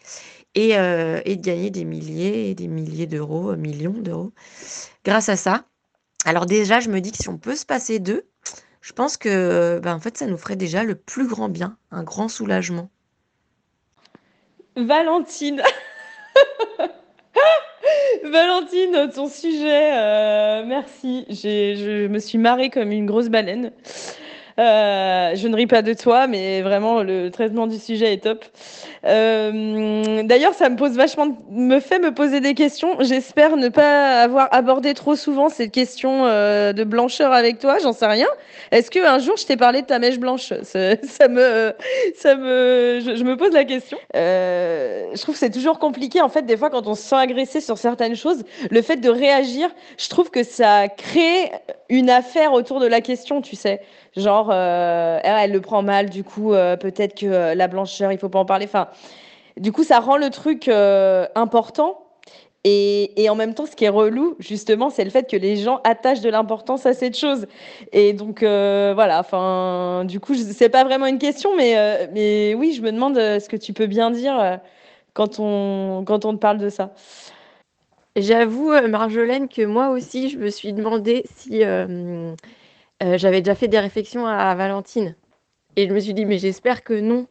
et, euh, et de gagner des milliers et des milliers d'euros, euh, millions d'euros grâce à ça. Alors déjà, je me dis que si on peut se passer d'eux, je pense que ben, en fait, ça nous ferait déjà le plus grand bien, un grand soulagement. Valentine Valentine, ton sujet, merci. Je me suis marrée comme une grosse baleine. Euh, je ne ris pas de toi, mais vraiment, le traitement du sujet est top. Euh, d'ailleurs, ça me pose vachement, me fait me poser des questions. J'espère ne pas avoir abordé trop souvent cette question euh, de blancheur avec toi. J'en sais rien. Est-ce que un jour je t'ai parlé de ta mèche blanche? Ça, me, ça me, je, me pose la question. je trouve que c'est toujours compliqué en fait. Des fois, quand on se sent agressé sur certaines choses, le fait de réagir, je trouve que ça crée une affaire autour de la question. Tu sais. Genre, euh, elle, le prend mal, du coup, euh, peut-être que euh, la blancheur, il faut pas en parler. Enfin, du coup, ça rend le truc important. Et, et, en même temps, ce qui est relou, justement, c'est le fait que les gens attachent de l'importance à cette chose. Et donc, voilà, enfin, du coup, c'est pas vraiment une question, mais, mais oui, je me demande ce que tu peux bien dire quand, on, quand on te parle de ça. J'avoue, Marjolaine, que moi aussi, je me suis demandé si j'avais déjà fait des réflexions à Valentine et je me suis dit: «Mais j'espère que non».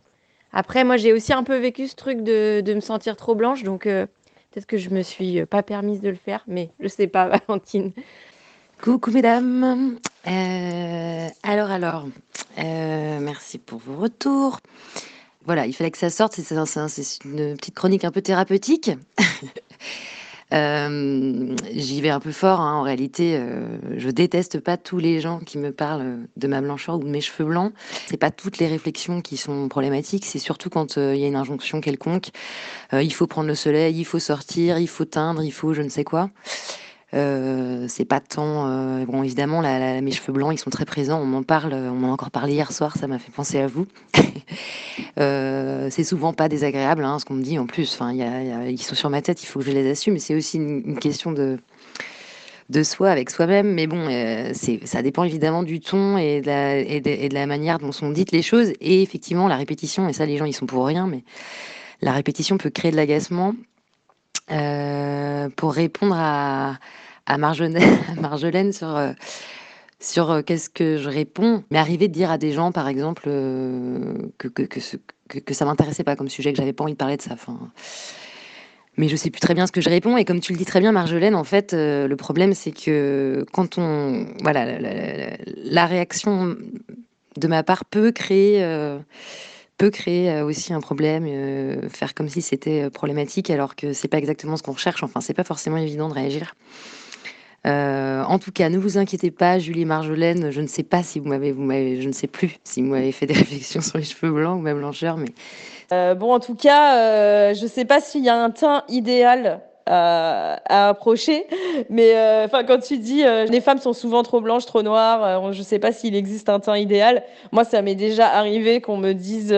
Après moi, j'ai aussi un peu vécu ce truc de de me sentir trop blanche donc heu, peut-être que je me suis, pas permise de le faire, mais je sais pas Valentine. Coucou mesdames. Euh, alors alors, euh, merci pour vos retours. Voilà, il fallait que ça sorte, c'est une petite chronique un peu thérapeutique. Euh, J'y vais un peu fort, hein, en réalité. Euh, je déteste pas tous les gens qui me parlent de ma blancheur ou de mes cheveux blancs. C'est pas toutes les réflexions qui sont problématiques. C'est surtout quand euh, il y a une injonction quelconque. Il faut prendre le soleil, il faut sortir, il faut teindre, il faut je ne sais quoi. Euh, c'est pas tant. euh, bon, évidemment, la- mes cheveux blancs, ils sont très présents. On m'en parle. On m'en a encore parlé hier soir. Ça m'a fait penser à vous. Euh, c'est souvent pas désagréable, hein, ce qu'on me dit en plus. Enfin, y y a- ils sont sur ma tête. Il faut que je les assume. C'est aussi une, question de de soi avec soi-même. Mais bon, euh, ça dépend évidemment du ton et de la manière dont sont dites les choses. Et effectivement, la répétition. Et ça, les gens, ils sont pour rien. Mais la répétition peut créer de l'agacement. Euh, pour répondre à, Marjolaine, sur, euh, sur euh, qu'est-ce que je réponds, mais arriver de dire à des gens, par exemple, que, que, que, ça m'intéressait pas comme sujet, que j'avais pas envie de parler de ça. Enfin, mais je sais plus très bien ce que je réponds. Et comme tu le dis très bien, Marjolaine, en fait, le problème, c'est que quand on. Voilà, la réaction de ma part peut créer. Peut créer euh, aussi un problème, euh, faire comme si c'était euh, problématique alors que c'est pas exactement ce qu'on recherche. Enfin, c'est pas forcément évident de réagir. En tout cas, ne vous inquiétez pas, Julie Marjolaine. Je ne sais pas si vous m'avez, je ne sais plus si vous m'avez fait des réflexions sur les cheveux blancs ou ma blancheur, mais bon, en tout cas, je sais pas s'il y a un teint idéal euh, à approcher, mais euh, quand tu dis euh, les femmes sont souvent trop blanches, trop noires, je sais pas s'il existe un teint idéal. Moi, ça m'est déjà arrivé qu'on me dise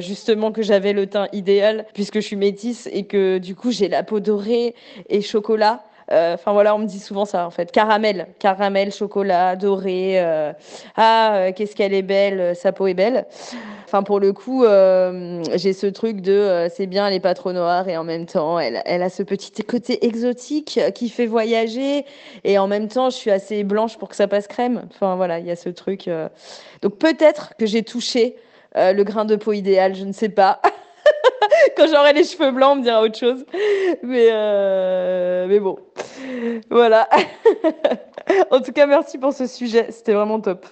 justement que j'avais le teint idéal puisque je suis métisse et que du coup j'ai la peau dorée et chocolat. Euh, Enfin voilà, on me dit souvent ça en fait. Caramel, caramel, chocolat, doré. euh, ah, euh, qu'est-ce qu'elle est belle, sa peau est belle. Enfin pour le coup, j'ai ce truc de c'est bien, elle est pas trop noire et en même temps, elle, a ce petit côté exotique qui fait voyager et en même temps, je suis assez blanche pour que ça passe crème. Enfin voilà, il y a ce truc. Donc peut-être que j'ai touché le grain de peau idéal, je ne sais pas. Quand j'aurai les cheveux blancs, on me dira autre chose. Mais, euh, mais bon, voilà. en tout cas, merci pour ce sujet. C'était vraiment top.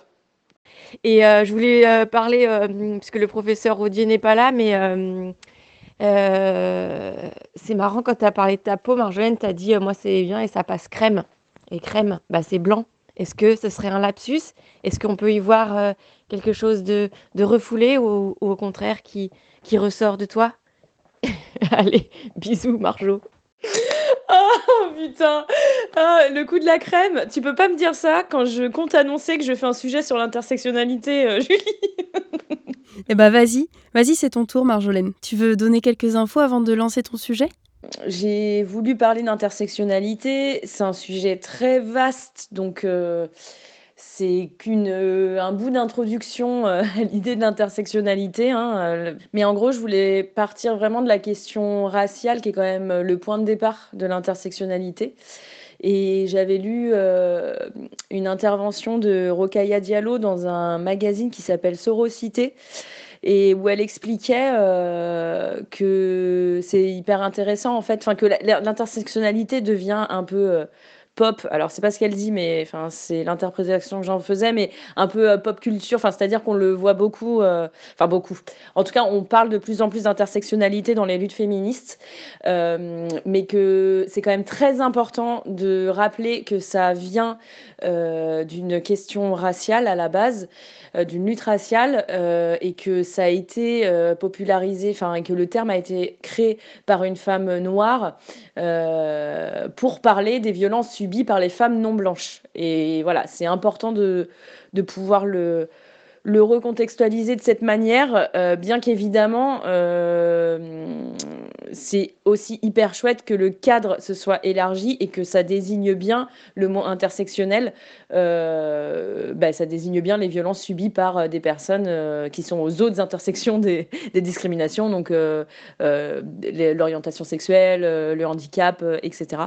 Et euh, je voulais euh, parler, euh, puisque le professeur Rodier n'est pas là, mais c'est marrant quand tu as parlé de ta peau, Marjolaine, tu as dit moi c'est bien et ça passe crème. Et crème, bah, c'est blanc. Est-ce que ce serait un lapsus? Est-ce qu'on peut y voir quelque chose de, de refoulé ou, ou au contraire qui, qui ressort de toi Allez, bisous Marjo. Oh putain Ah, Le coup de la crème Tu peux pas me dire ça quand je compte annoncer que je fais un sujet sur l'intersectionnalité, euh, Julie? Eh bah vas-y, vas-y c'est ton tour Marjolaine. Tu veux donner quelques infos avant de lancer ton sujet? J'ai voulu parler d'intersectionnalité. C'est un sujet très vaste, donc euh, c'est qu'une euh, un bout d'introduction euh, à l'idée de l'intersectionnalité. hein, euh, mais en gros, je voulais partir vraiment de la question raciale, qui est quand même le point de départ de l'intersectionnalité. Et j'avais lu une intervention de Rokhaya Diallo dans un magazine qui s'appelle Sorocité et où elle expliquait que c'est hyper intéressant en fait, que l'intersectionnalité devient un peu pop. Alors c'est pas ce qu'elle dit, mais c'est l'interprétation que j'en faisais, mais un peu euh, pop culture. C'est-à-dire qu'on le voit beaucoup, euh, enfin beaucoup. En tout cas, on parle de plus en plus d'intersectionnalité dans les luttes féministes, euh, mais que c'est quand même très important de rappeler que ça vient d'une question raciale à la base, d'une lutte raciale, euh, et que ça a été euh, popularisé, enfin, et que le terme a été créé par une femme noire euh, pour parler des violences subies par les femmes non blanches. Et voilà, c'est important de, de pouvoir le, le recontextualiser de cette manière, euh, bien qu'évidemment, euh, c'est aussi hyper chouette que le cadre se soit élargi et que ça désigne bien le mot intersectionnel. euh, bah, ça désigne bien les violences subies par des personnes qui sont aux autres intersections des, discriminations, donc l'orientation sexuelle, le handicap, etc.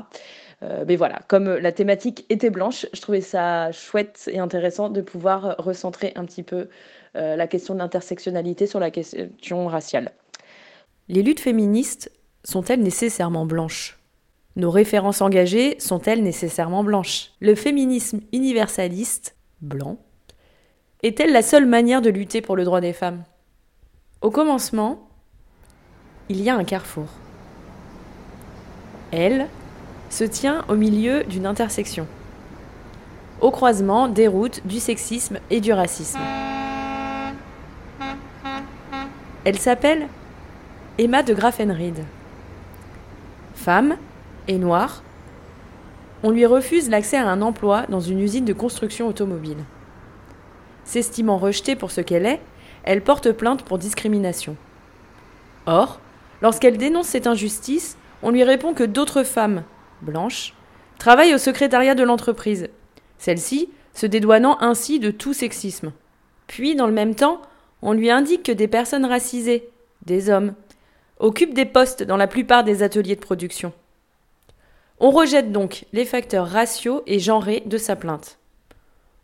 Euh, mais voilà, comme la thématique était blanche, je trouvais ça chouette et intéressant de pouvoir recentrer un petit peu euh, la question de l'intersectionnalité sur la question raciale. Les luttes féministes sont-elles nécessairement blanches? Nos références engagées sont-elles nécessairement blanches? Le féminisme universaliste, blanc, est-elle la seule manière de lutter pour le droit des femmes? Au commencement, il y a un carrefour. Elle, se tient au milieu d'une intersection, au croisement des routes du sexisme et du racisme. Elle s'appelle Emma de Graffenried. Femme et noire, on lui refuse l'accès à un emploi dans une usine de construction automobile. S'estimant rejetée pour ce qu'elle est, elle porte plainte pour discrimination. Or, lorsqu'elle dénonce cette injustice, on lui répond que d'autres femmes, blanches, travaillent au secrétariat de l'entreprise, celle-ci se dédouanant ainsi de tout sexisme. Puis, dans le même temps, on lui indique que des personnes racisées, des hommes, occupent des postes dans la plupart des ateliers de production. On rejette donc les facteurs raciaux et genrés de sa plainte.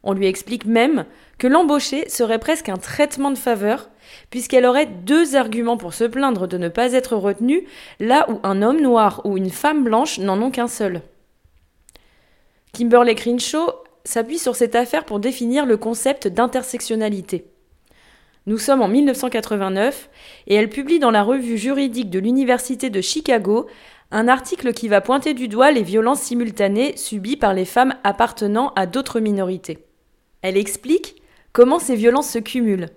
On lui explique même que l'embaucher serait presque un traitement de faveur, puisqu'elle aurait deux arguments pour se plaindre de ne pas être retenue, là où un homme noir ou une femme blanche n'en ont qu'un seul. Kimberly Crenshaw s'appuie sur cette affaire pour définir le concept d'intersectionnalité. Nous sommes en 1989 et elle publie dans la revue juridique de l'Université de Chicago un article qui va pointer du doigt les violences simultanées subies par les femmes appartenant à d'autres minorités. Elle explique comment ces violences se cumulent.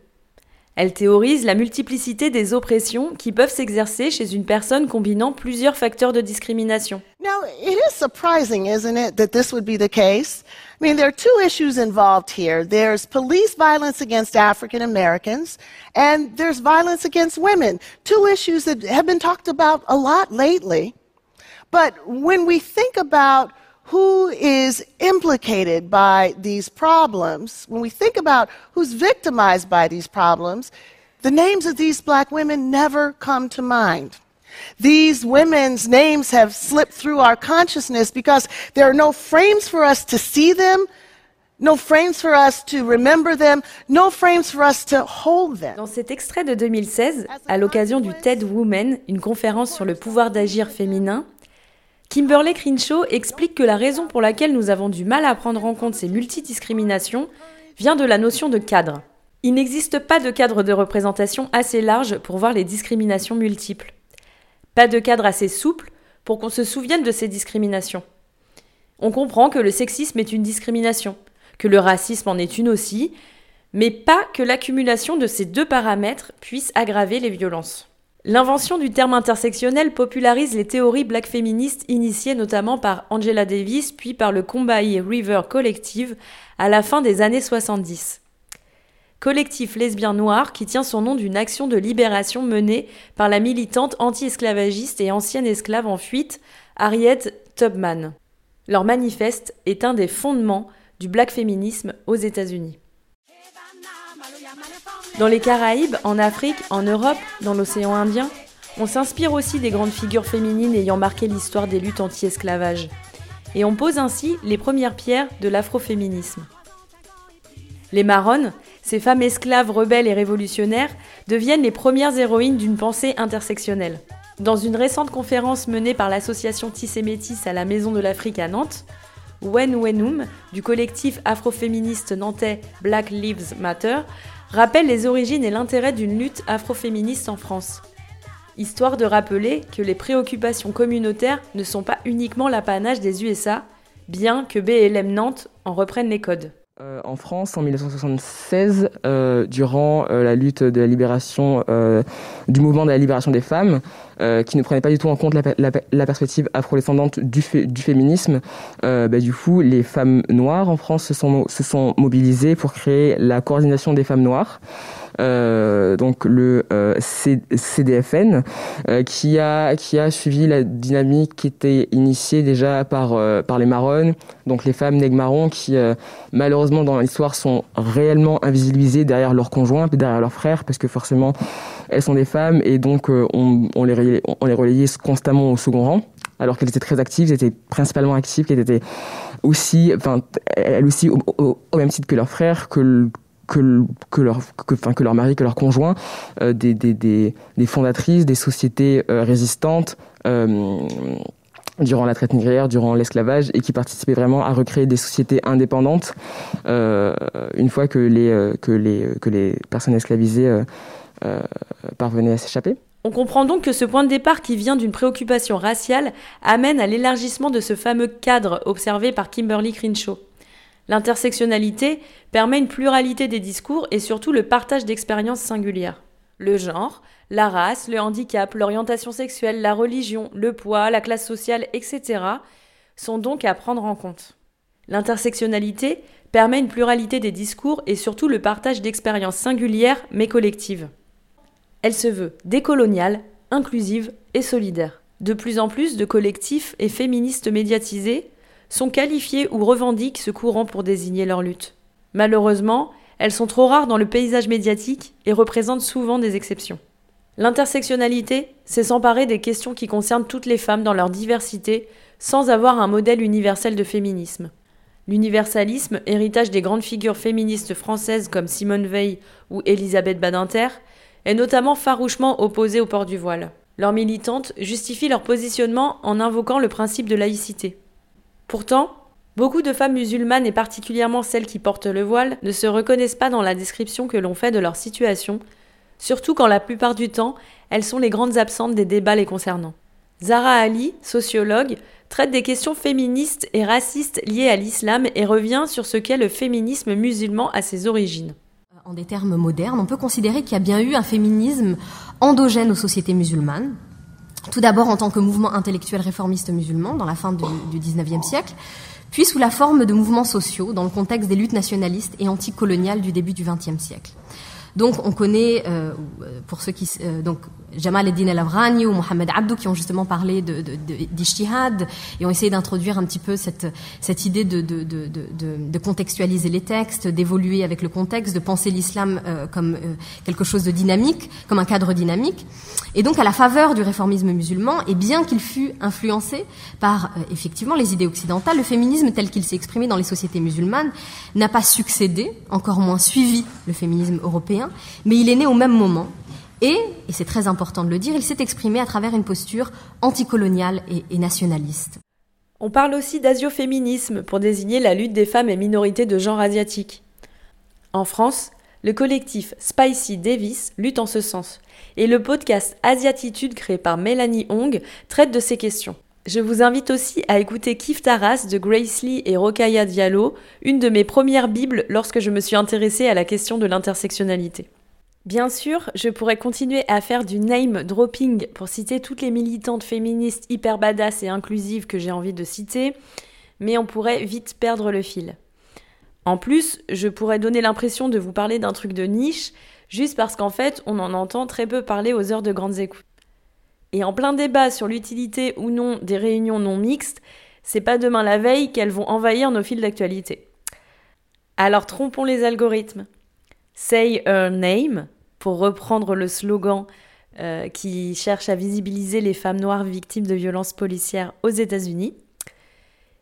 Elle théorise la multiplicité des oppressions qui peuvent s'exercer chez une personne combinant plusieurs facteurs de discrimination. Now, it is surprising, isn't it, that this would be the case? I mean, there are two issues involved here. There's police violence against African Americans, and there's violence against women. Two issues that have been talked about a lot lately. But when we think about who is implicated by these problems, when we think about who's victimized by these problems, the names of these black women never come to mind. These women's names have slipped through our consciousness because there are no frames for us to see them, no frames for us to remember them, no frames for us to hold them. Dans cet extrait de 2016, à l'occasion du TED Women, une conférence sur le pouvoir d'agir féminin, Kimberly Crenshaw explique que la raison pour laquelle nous avons du mal à prendre en compte ces multidiscriminations vient de la notion de cadre. Il n'existe pas de cadre de représentation assez large pour voir les discriminations multiples. Pas de cadre assez souple pour qu'on se souvienne de ces discriminations. On comprend que le sexisme est une discrimination, que le racisme en est une aussi, mais pas que l'accumulation de ces deux paramètres puisse aggraver les violences. L'invention du terme intersectionnel popularise les théories black féministes initiées notamment par Angela Davis puis par le Combahee River Collective à la fin des années 70. Collectif lesbien noir qui tient son nom d'une action de libération menée par la militante anti-esclavagiste et ancienne esclave en fuite Harriet Tubman. Leur manifeste est un des fondements du black féminisme aux États-Unis. Dans les Caraïbes, en Afrique, en Europe, dans l'océan Indien, on s'inspire aussi des grandes figures féminines ayant marqué l'histoire des luttes anti-esclavage. Et on pose ainsi les premières pierres de l'afroféminisme. Les Marronnes, ces femmes esclaves rebelles et révolutionnaires, deviennent les premières héroïnes d'une pensée intersectionnelle. Dans une récente conférence menée par l'association Tissé Métis à la Maison de l'Afrique à Nantes, Wen Wenum, du collectif afroféministe nantais Black Lives Matter, rappelle les origines et l'intérêt d'une lutte afroféministe en France. Histoire de rappeler que les préoccupations communautaires ne sont pas uniquement l'apanage des USA, bien que BLM Nantes en reprenne les codes. Euh, en France, en 1976, euh, durant euh, la lutte de la libération, du mouvement de la libération des femmes, qui ne prenait pas du tout en compte la, perspective afro-descendante du, du, féminisme, bah, du coup, les femmes noires en France se sont, se sont mobilisées pour créer la coordination des femmes noires. Euh, donc le euh, CDFN, euh, qui, a, qui a suivi la dynamique qui était initiée déjà par, par les marronnes, donc les femmes nègres qui malheureusement dans l'histoire sont réellement invisibilisées derrière leurs conjoints, derrière leurs frères, parce que forcément elles sont des femmes et donc on, on, les, on les relayait constamment au second rang alors qu'elles étaient très actives, elles étaient principalement actives, qu'elles étaient aussi, enfin, elles aussi au, au, même titre que leurs frères, que, que, leur, que, enfin, que leur mari, que leur conjoint, euh, des, des, des, des, fondatrices, des sociétés euh, résistantes euh, durant la traite négrière, durant l'esclavage, et qui participaient vraiment à recréer des sociétés indépendantes une fois que les, que les, que les personnes esclavisées parvenaient à s'échapper. On comprend donc que ce point de départ qui vient d'une préoccupation raciale amène à l'élargissement de ce fameux cadre observé par Kimberly Crenshaw. L'intersectionnalité permet une pluralité des discours et surtout le partage d'expériences singulières. Le genre, la race, le handicap, l'orientation sexuelle, la religion, le poids, la classe sociale, etc. sont donc à prendre en compte. L'intersectionnalité permet une pluralité des discours et surtout le partage d'expériences singulières mais collectives. Elle se veut décoloniale, inclusive et solidaire. De plus en plus de collectifs et féministes médiatisés sont qualifiés ou revendiquent ce courant pour désigner leur lutte. Malheureusement, elles sont trop rares dans le paysage médiatique et représentent souvent des exceptions. L'intersectionnalité, c'est s'emparer des questions qui concernent toutes les femmes dans leur diversité sans avoir un modèle universel de féminisme. L'universalisme, héritage des grandes figures féministes françaises comme Simone Veil ou Elisabeth Badinter, est notamment farouchement opposé au port du voile. Leurs militantes justifient leur positionnement en invoquant le principe de laïcité. Pourtant, beaucoup de femmes musulmanes et particulièrement celles qui portent le voile ne se reconnaissent pas dans la description que l'on fait de leur situation, surtout quand la plupart du temps, elles sont les grandes absentes des débats les concernant. Zara Ali, sociologue, traite des questions féministes et racistes liées à l'islam et revient sur ce qu'est le féminisme musulman à ses origines. En des termes modernes, on peut considérer qu'il y a bien eu un féminisme endogène aux sociétés musulmanes, tout d'abord en tant que mouvement intellectuel réformiste musulman dans la fin du, XIXe siècle, puis sous la forme de mouvements sociaux dans le contexte des luttes nationalistes et anticoloniales du début du XXe siècle. Donc on connaît, euh, pour ceux qui, euh, donc Jamal Eddin El-Avrani ou Mohamed Abdou qui ont justement parlé de, de, de et ont essayé d'introduire un petit peu cette, cette idée de, de, de, de contextualiser les textes, d'évoluer avec le contexte, de penser l'islam euh, comme euh, quelque chose de dynamique, comme un cadre dynamique. Et donc à la faveur du réformisme musulman, et bien qu'il fût influencé par euh, effectivement les idées occidentales, le féminisme tel qu'il s'est exprimé dans les sociétés musulmanes n'a pas succédé, encore moins suivi le féminisme européen, mais il est né au même moment et, et c'est très important de le dire, il s'est exprimé à travers une posture anticoloniale et, et nationaliste. On parle aussi d'asioféminisme pour désigner la lutte des femmes et minorités de genre asiatique. En France, le collectif Spicy Davis lutte en ce sens, et le podcast Asiatitude créé par Mélanie Hong traite de ces questions. Je vous invite aussi à écouter Kif Taras de Grace Lee et Rokaya Diallo, une de mes premières bibles lorsque je me suis intéressée à la question de l'intersectionnalité. Bien sûr, je pourrais continuer à faire du name dropping pour citer toutes les militantes féministes hyper badass et inclusives que j'ai envie de citer, mais on pourrait vite perdre le fil. En plus, je pourrais donner l'impression de vous parler d'un truc de niche, juste parce qu'en fait, on en entend très peu parler aux heures de grandes écoutes. Et en plein débat sur l'utilité ou non des réunions non mixtes, c'est pas demain la veille qu'elles vont envahir nos fils d'actualité. Alors trompons les algorithmes. Say her name, pour reprendre le slogan euh, qui cherche à visibiliser les femmes noires victimes de violences policières aux États-Unis.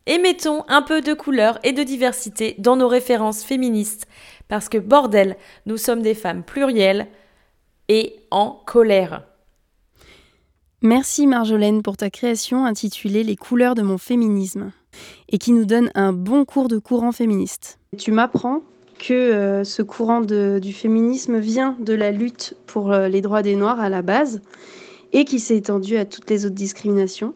Et mettons un peu de couleur et de diversité dans nos références féministes, parce que bordel, nous sommes des femmes plurielles et en colère. Merci Marjolaine pour ta création intitulée Les couleurs de mon féminisme et qui nous donne un bon cours de courant féministe. Tu m'apprends que euh, ce courant du féminisme vient de la lutte pour euh, les droits des Noirs à la base et qui s'est étendu à toutes les autres discriminations.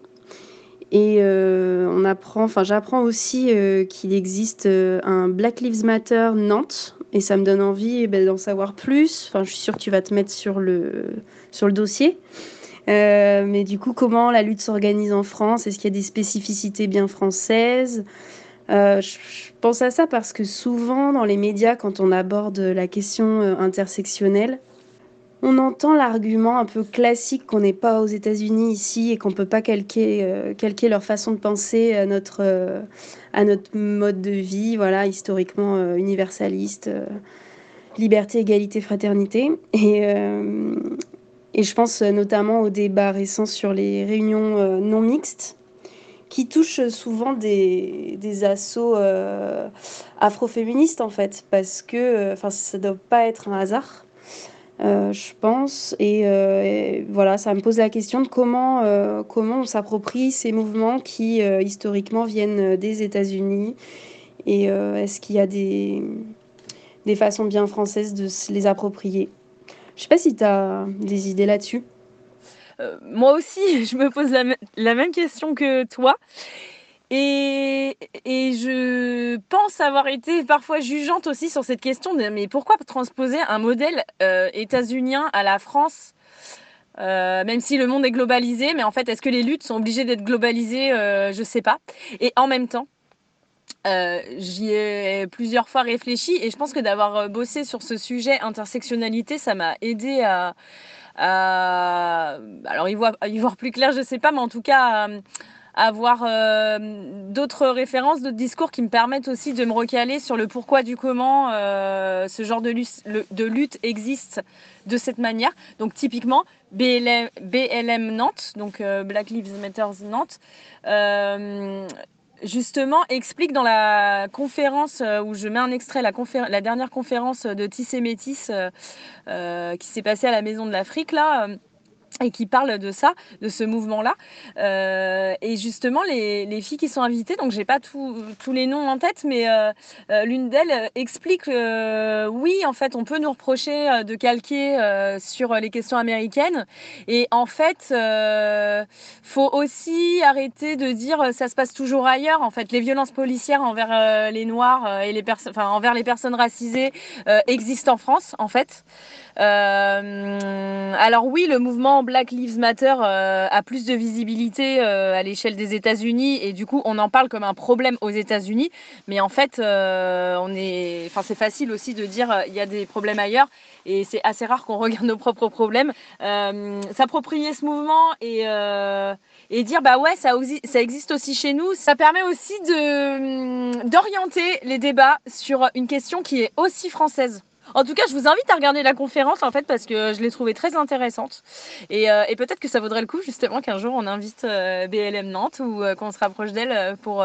Et euh, on apprend, enfin j'apprends aussi qu'il existe un Black Lives Matter Nantes et ça me donne envie eh ben, d'en savoir plus. Enfin, je suis sûre que tu vas te mettre sur le, sur le dossier. mais du coup, comment la lutte s'organise en France? Est-ce qu'il y a des spécificités bien françaises? Euh, je pense à ça parce que souvent dans les médias, quand on aborde la question euh, intersectionnelle, on entend l'argument un peu classique qu'on n'est pas aux États-Unis ici et qu'on ne peut pas calquer, euh, calquer, leur façon de penser à notre, notre mode de vie, voilà, historiquement universaliste, liberté, égalité, fraternité. Et, je pense notamment au débat récent sur les réunions non mixtes qui touche souvent des, assauts euh, afroféministes en fait, parce que euh, ça ne doit pas être un hasard, euh, je pense. Et, voilà, ça me pose la question de comment, comment on s'approprie ces mouvements qui historiquement viennent des États-Unis. Et est-ce qu'il y a des, des façons bien françaises de se les approprier? Je sais pas si tu as des idées là-dessus. moi aussi, je me pose la, même question que toi. Et, je pense avoir été parfois jugeante aussi sur cette question de mais pourquoi transposer un modèle euh, états-unien à la France euh, même si le monde est globalisé, mais en fait, est-ce que les luttes sont obligées d'être globalisées euh, Je ne sais pas. Et en même temps, j'y ai plusieurs fois réfléchi et je pense que d'avoir bossé sur ce sujet intersectionnalité, ça m'a aidé à, alors voir, y voir plus clair, je ne sais pas, mais en tout cas avoir euh, d'autres références, d'autres discours qui me permettent aussi de me recaler sur le pourquoi du comment euh, ce genre de, lutte existe de cette manière. Donc typiquement BLM, BLM Nantes, donc euh, Black Lives Matter Nantes, justement explique dans la conférence où je mets un extrait, la, la dernière conférence de Tissé Métis qui s'est passée à la Maison de l'Afrique là et qui parle de ça, de ce mouvement-là. Euh, et justement, les, les, filles qui sont invitées, donc j'ai pas tous les noms en tête, mais euh, euh l'une d'elles explique oui, en fait, on peut nous reprocher de calquer sur les questions américaines. Et en fait, faut aussi arrêter de dire ça se passe toujours ailleurs. En fait, les violences policières envers les Noirs et les personnes, enfin envers les personnes racisées existent en France, en fait. Euh, alors oui, le mouvement Black Lives Matter euh, a plus de visibilité euh, à l'échelle des États-Unis et du coup on en parle comme un problème aux États-Unis, mais en fait on est, c'est facile aussi de dire il y a des problèmes ailleurs et c'est assez rare qu'on regarde nos propres problèmes. S'approprier ce mouvement et dire bah ouais ça, ça existe aussi chez nous, ça permet aussi de d'orienter les débats sur une question qui est aussi française. En tout cas, je vous invite à regarder la conférence en fait parce que je l'ai trouvée très intéressante et, euh, peut-être que ça vaudrait le coup justement qu'un jour on invite euh, BLM Nantes ou euh, qu'on se rapproche d'elle pour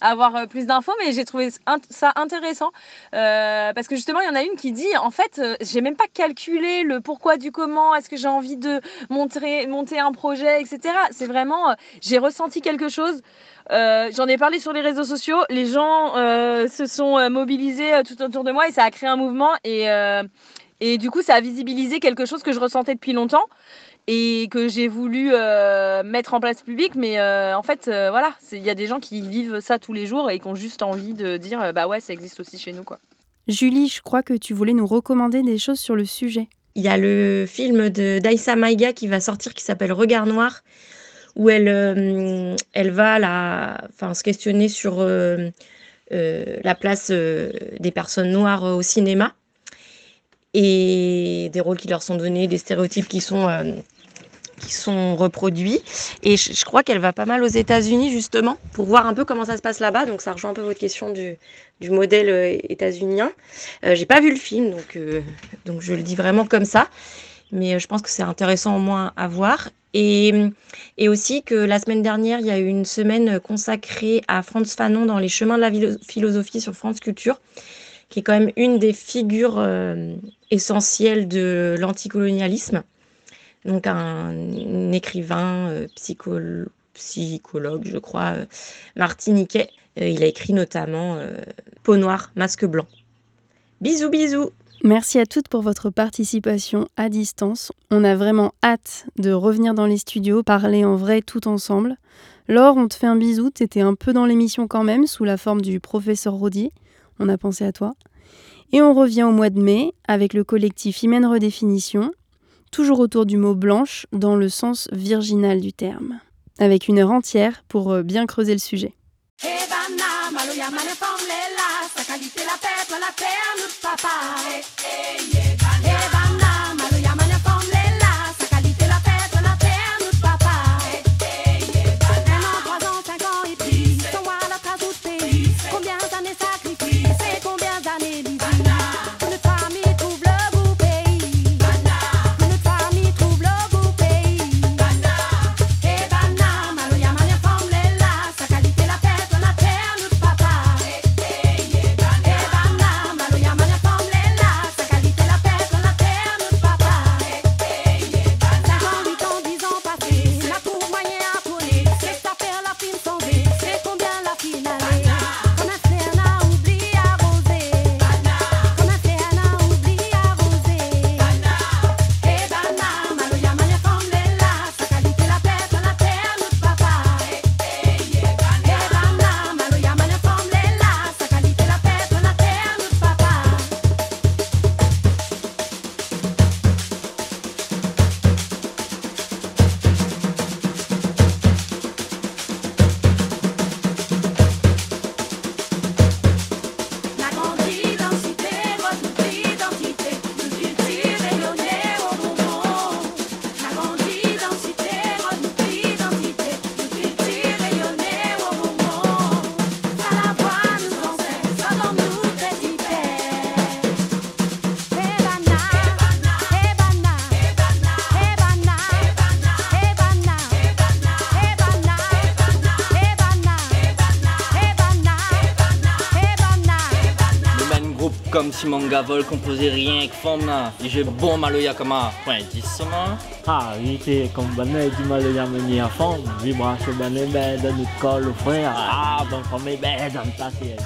avoir plus d'infos. Mais j'ai trouvé ça intéressant parce que justement il y en a une qui dit en fait j'ai même pas calculé le pourquoi du comment, est-ce que j'ai envie de monter monter un projet, etc. C'est vraiment j'ai ressenti quelque chose. Euh, j'en ai parlé sur les réseaux sociaux. Les gens euh, se sont euh, mobilisés tout autour de moi et ça a créé un mouvement. Et, et du coup, ça a visibilisé quelque chose que je ressentais depuis longtemps et que j'ai voulu mettre en place public. Mais en fait, voilà, il y a des gens qui vivent ça tous les jours et qui ont juste envie de dire bah ouais, ça existe aussi chez nous. quoi. Julie, je crois que tu voulais nous recommander des choses sur le sujet. Il y a le film de Daïsa Maïga qui va sortir qui s'appelle Regard Noir où elle, euh, va se questionner sur euh, euh, la place des personnes noires au cinéma et des rôles qui leur sont donnés, des stéréotypes qui sont reproduits. Et je, crois qu'elle va pas mal aux États-Unis justement pour voir un peu comment ça se passe là-bas. Donc ça rejoint un peu votre question du, modèle états-unien. J'ai pas vu le film, donc je le dis vraiment comme ça. Mais je pense que c'est intéressant au moins à voir. Et, et, aussi que la semaine dernière, il y a eu une semaine consacrée à Franz Fanon dans les chemins de la philosophie sur France Culture, qui est quand même une des figures euh, essentielles de l'anticolonialisme. Donc un, écrivain, euh, psychologue, je crois, euh, martiniquais. il a écrit notamment Peau noire, masque blanc. Bisous, bisous Merci à toutes pour votre participation à distance. On a vraiment hâte de revenir dans les studios, parler en vrai tout ensemble. Laure, on te fait un bisou, t'étais un peu dans l'émission quand même, sous la forme du professeur Rodier. On a pensé à toi. Et on revient au mois de mai avec le collectif Hymen Redéfinition, toujours autour du mot blanche dans le sens virginal du terme, avec une heure entière pour euh, bien creuser le sujet. Maloya, mané, forme-les là. Sa qualité, la paix, toi, la paix, à notre papa. Hey, hey, yeah. Si mon gavol composait rien que femme là. Et j'ai bon maloya comme un point dix moi. Ah, oui, c'est comme bonne du maloya meni à fond. Vibration bonne bête, de notre col, frère. Ah, bon, comme bête, dans le passé.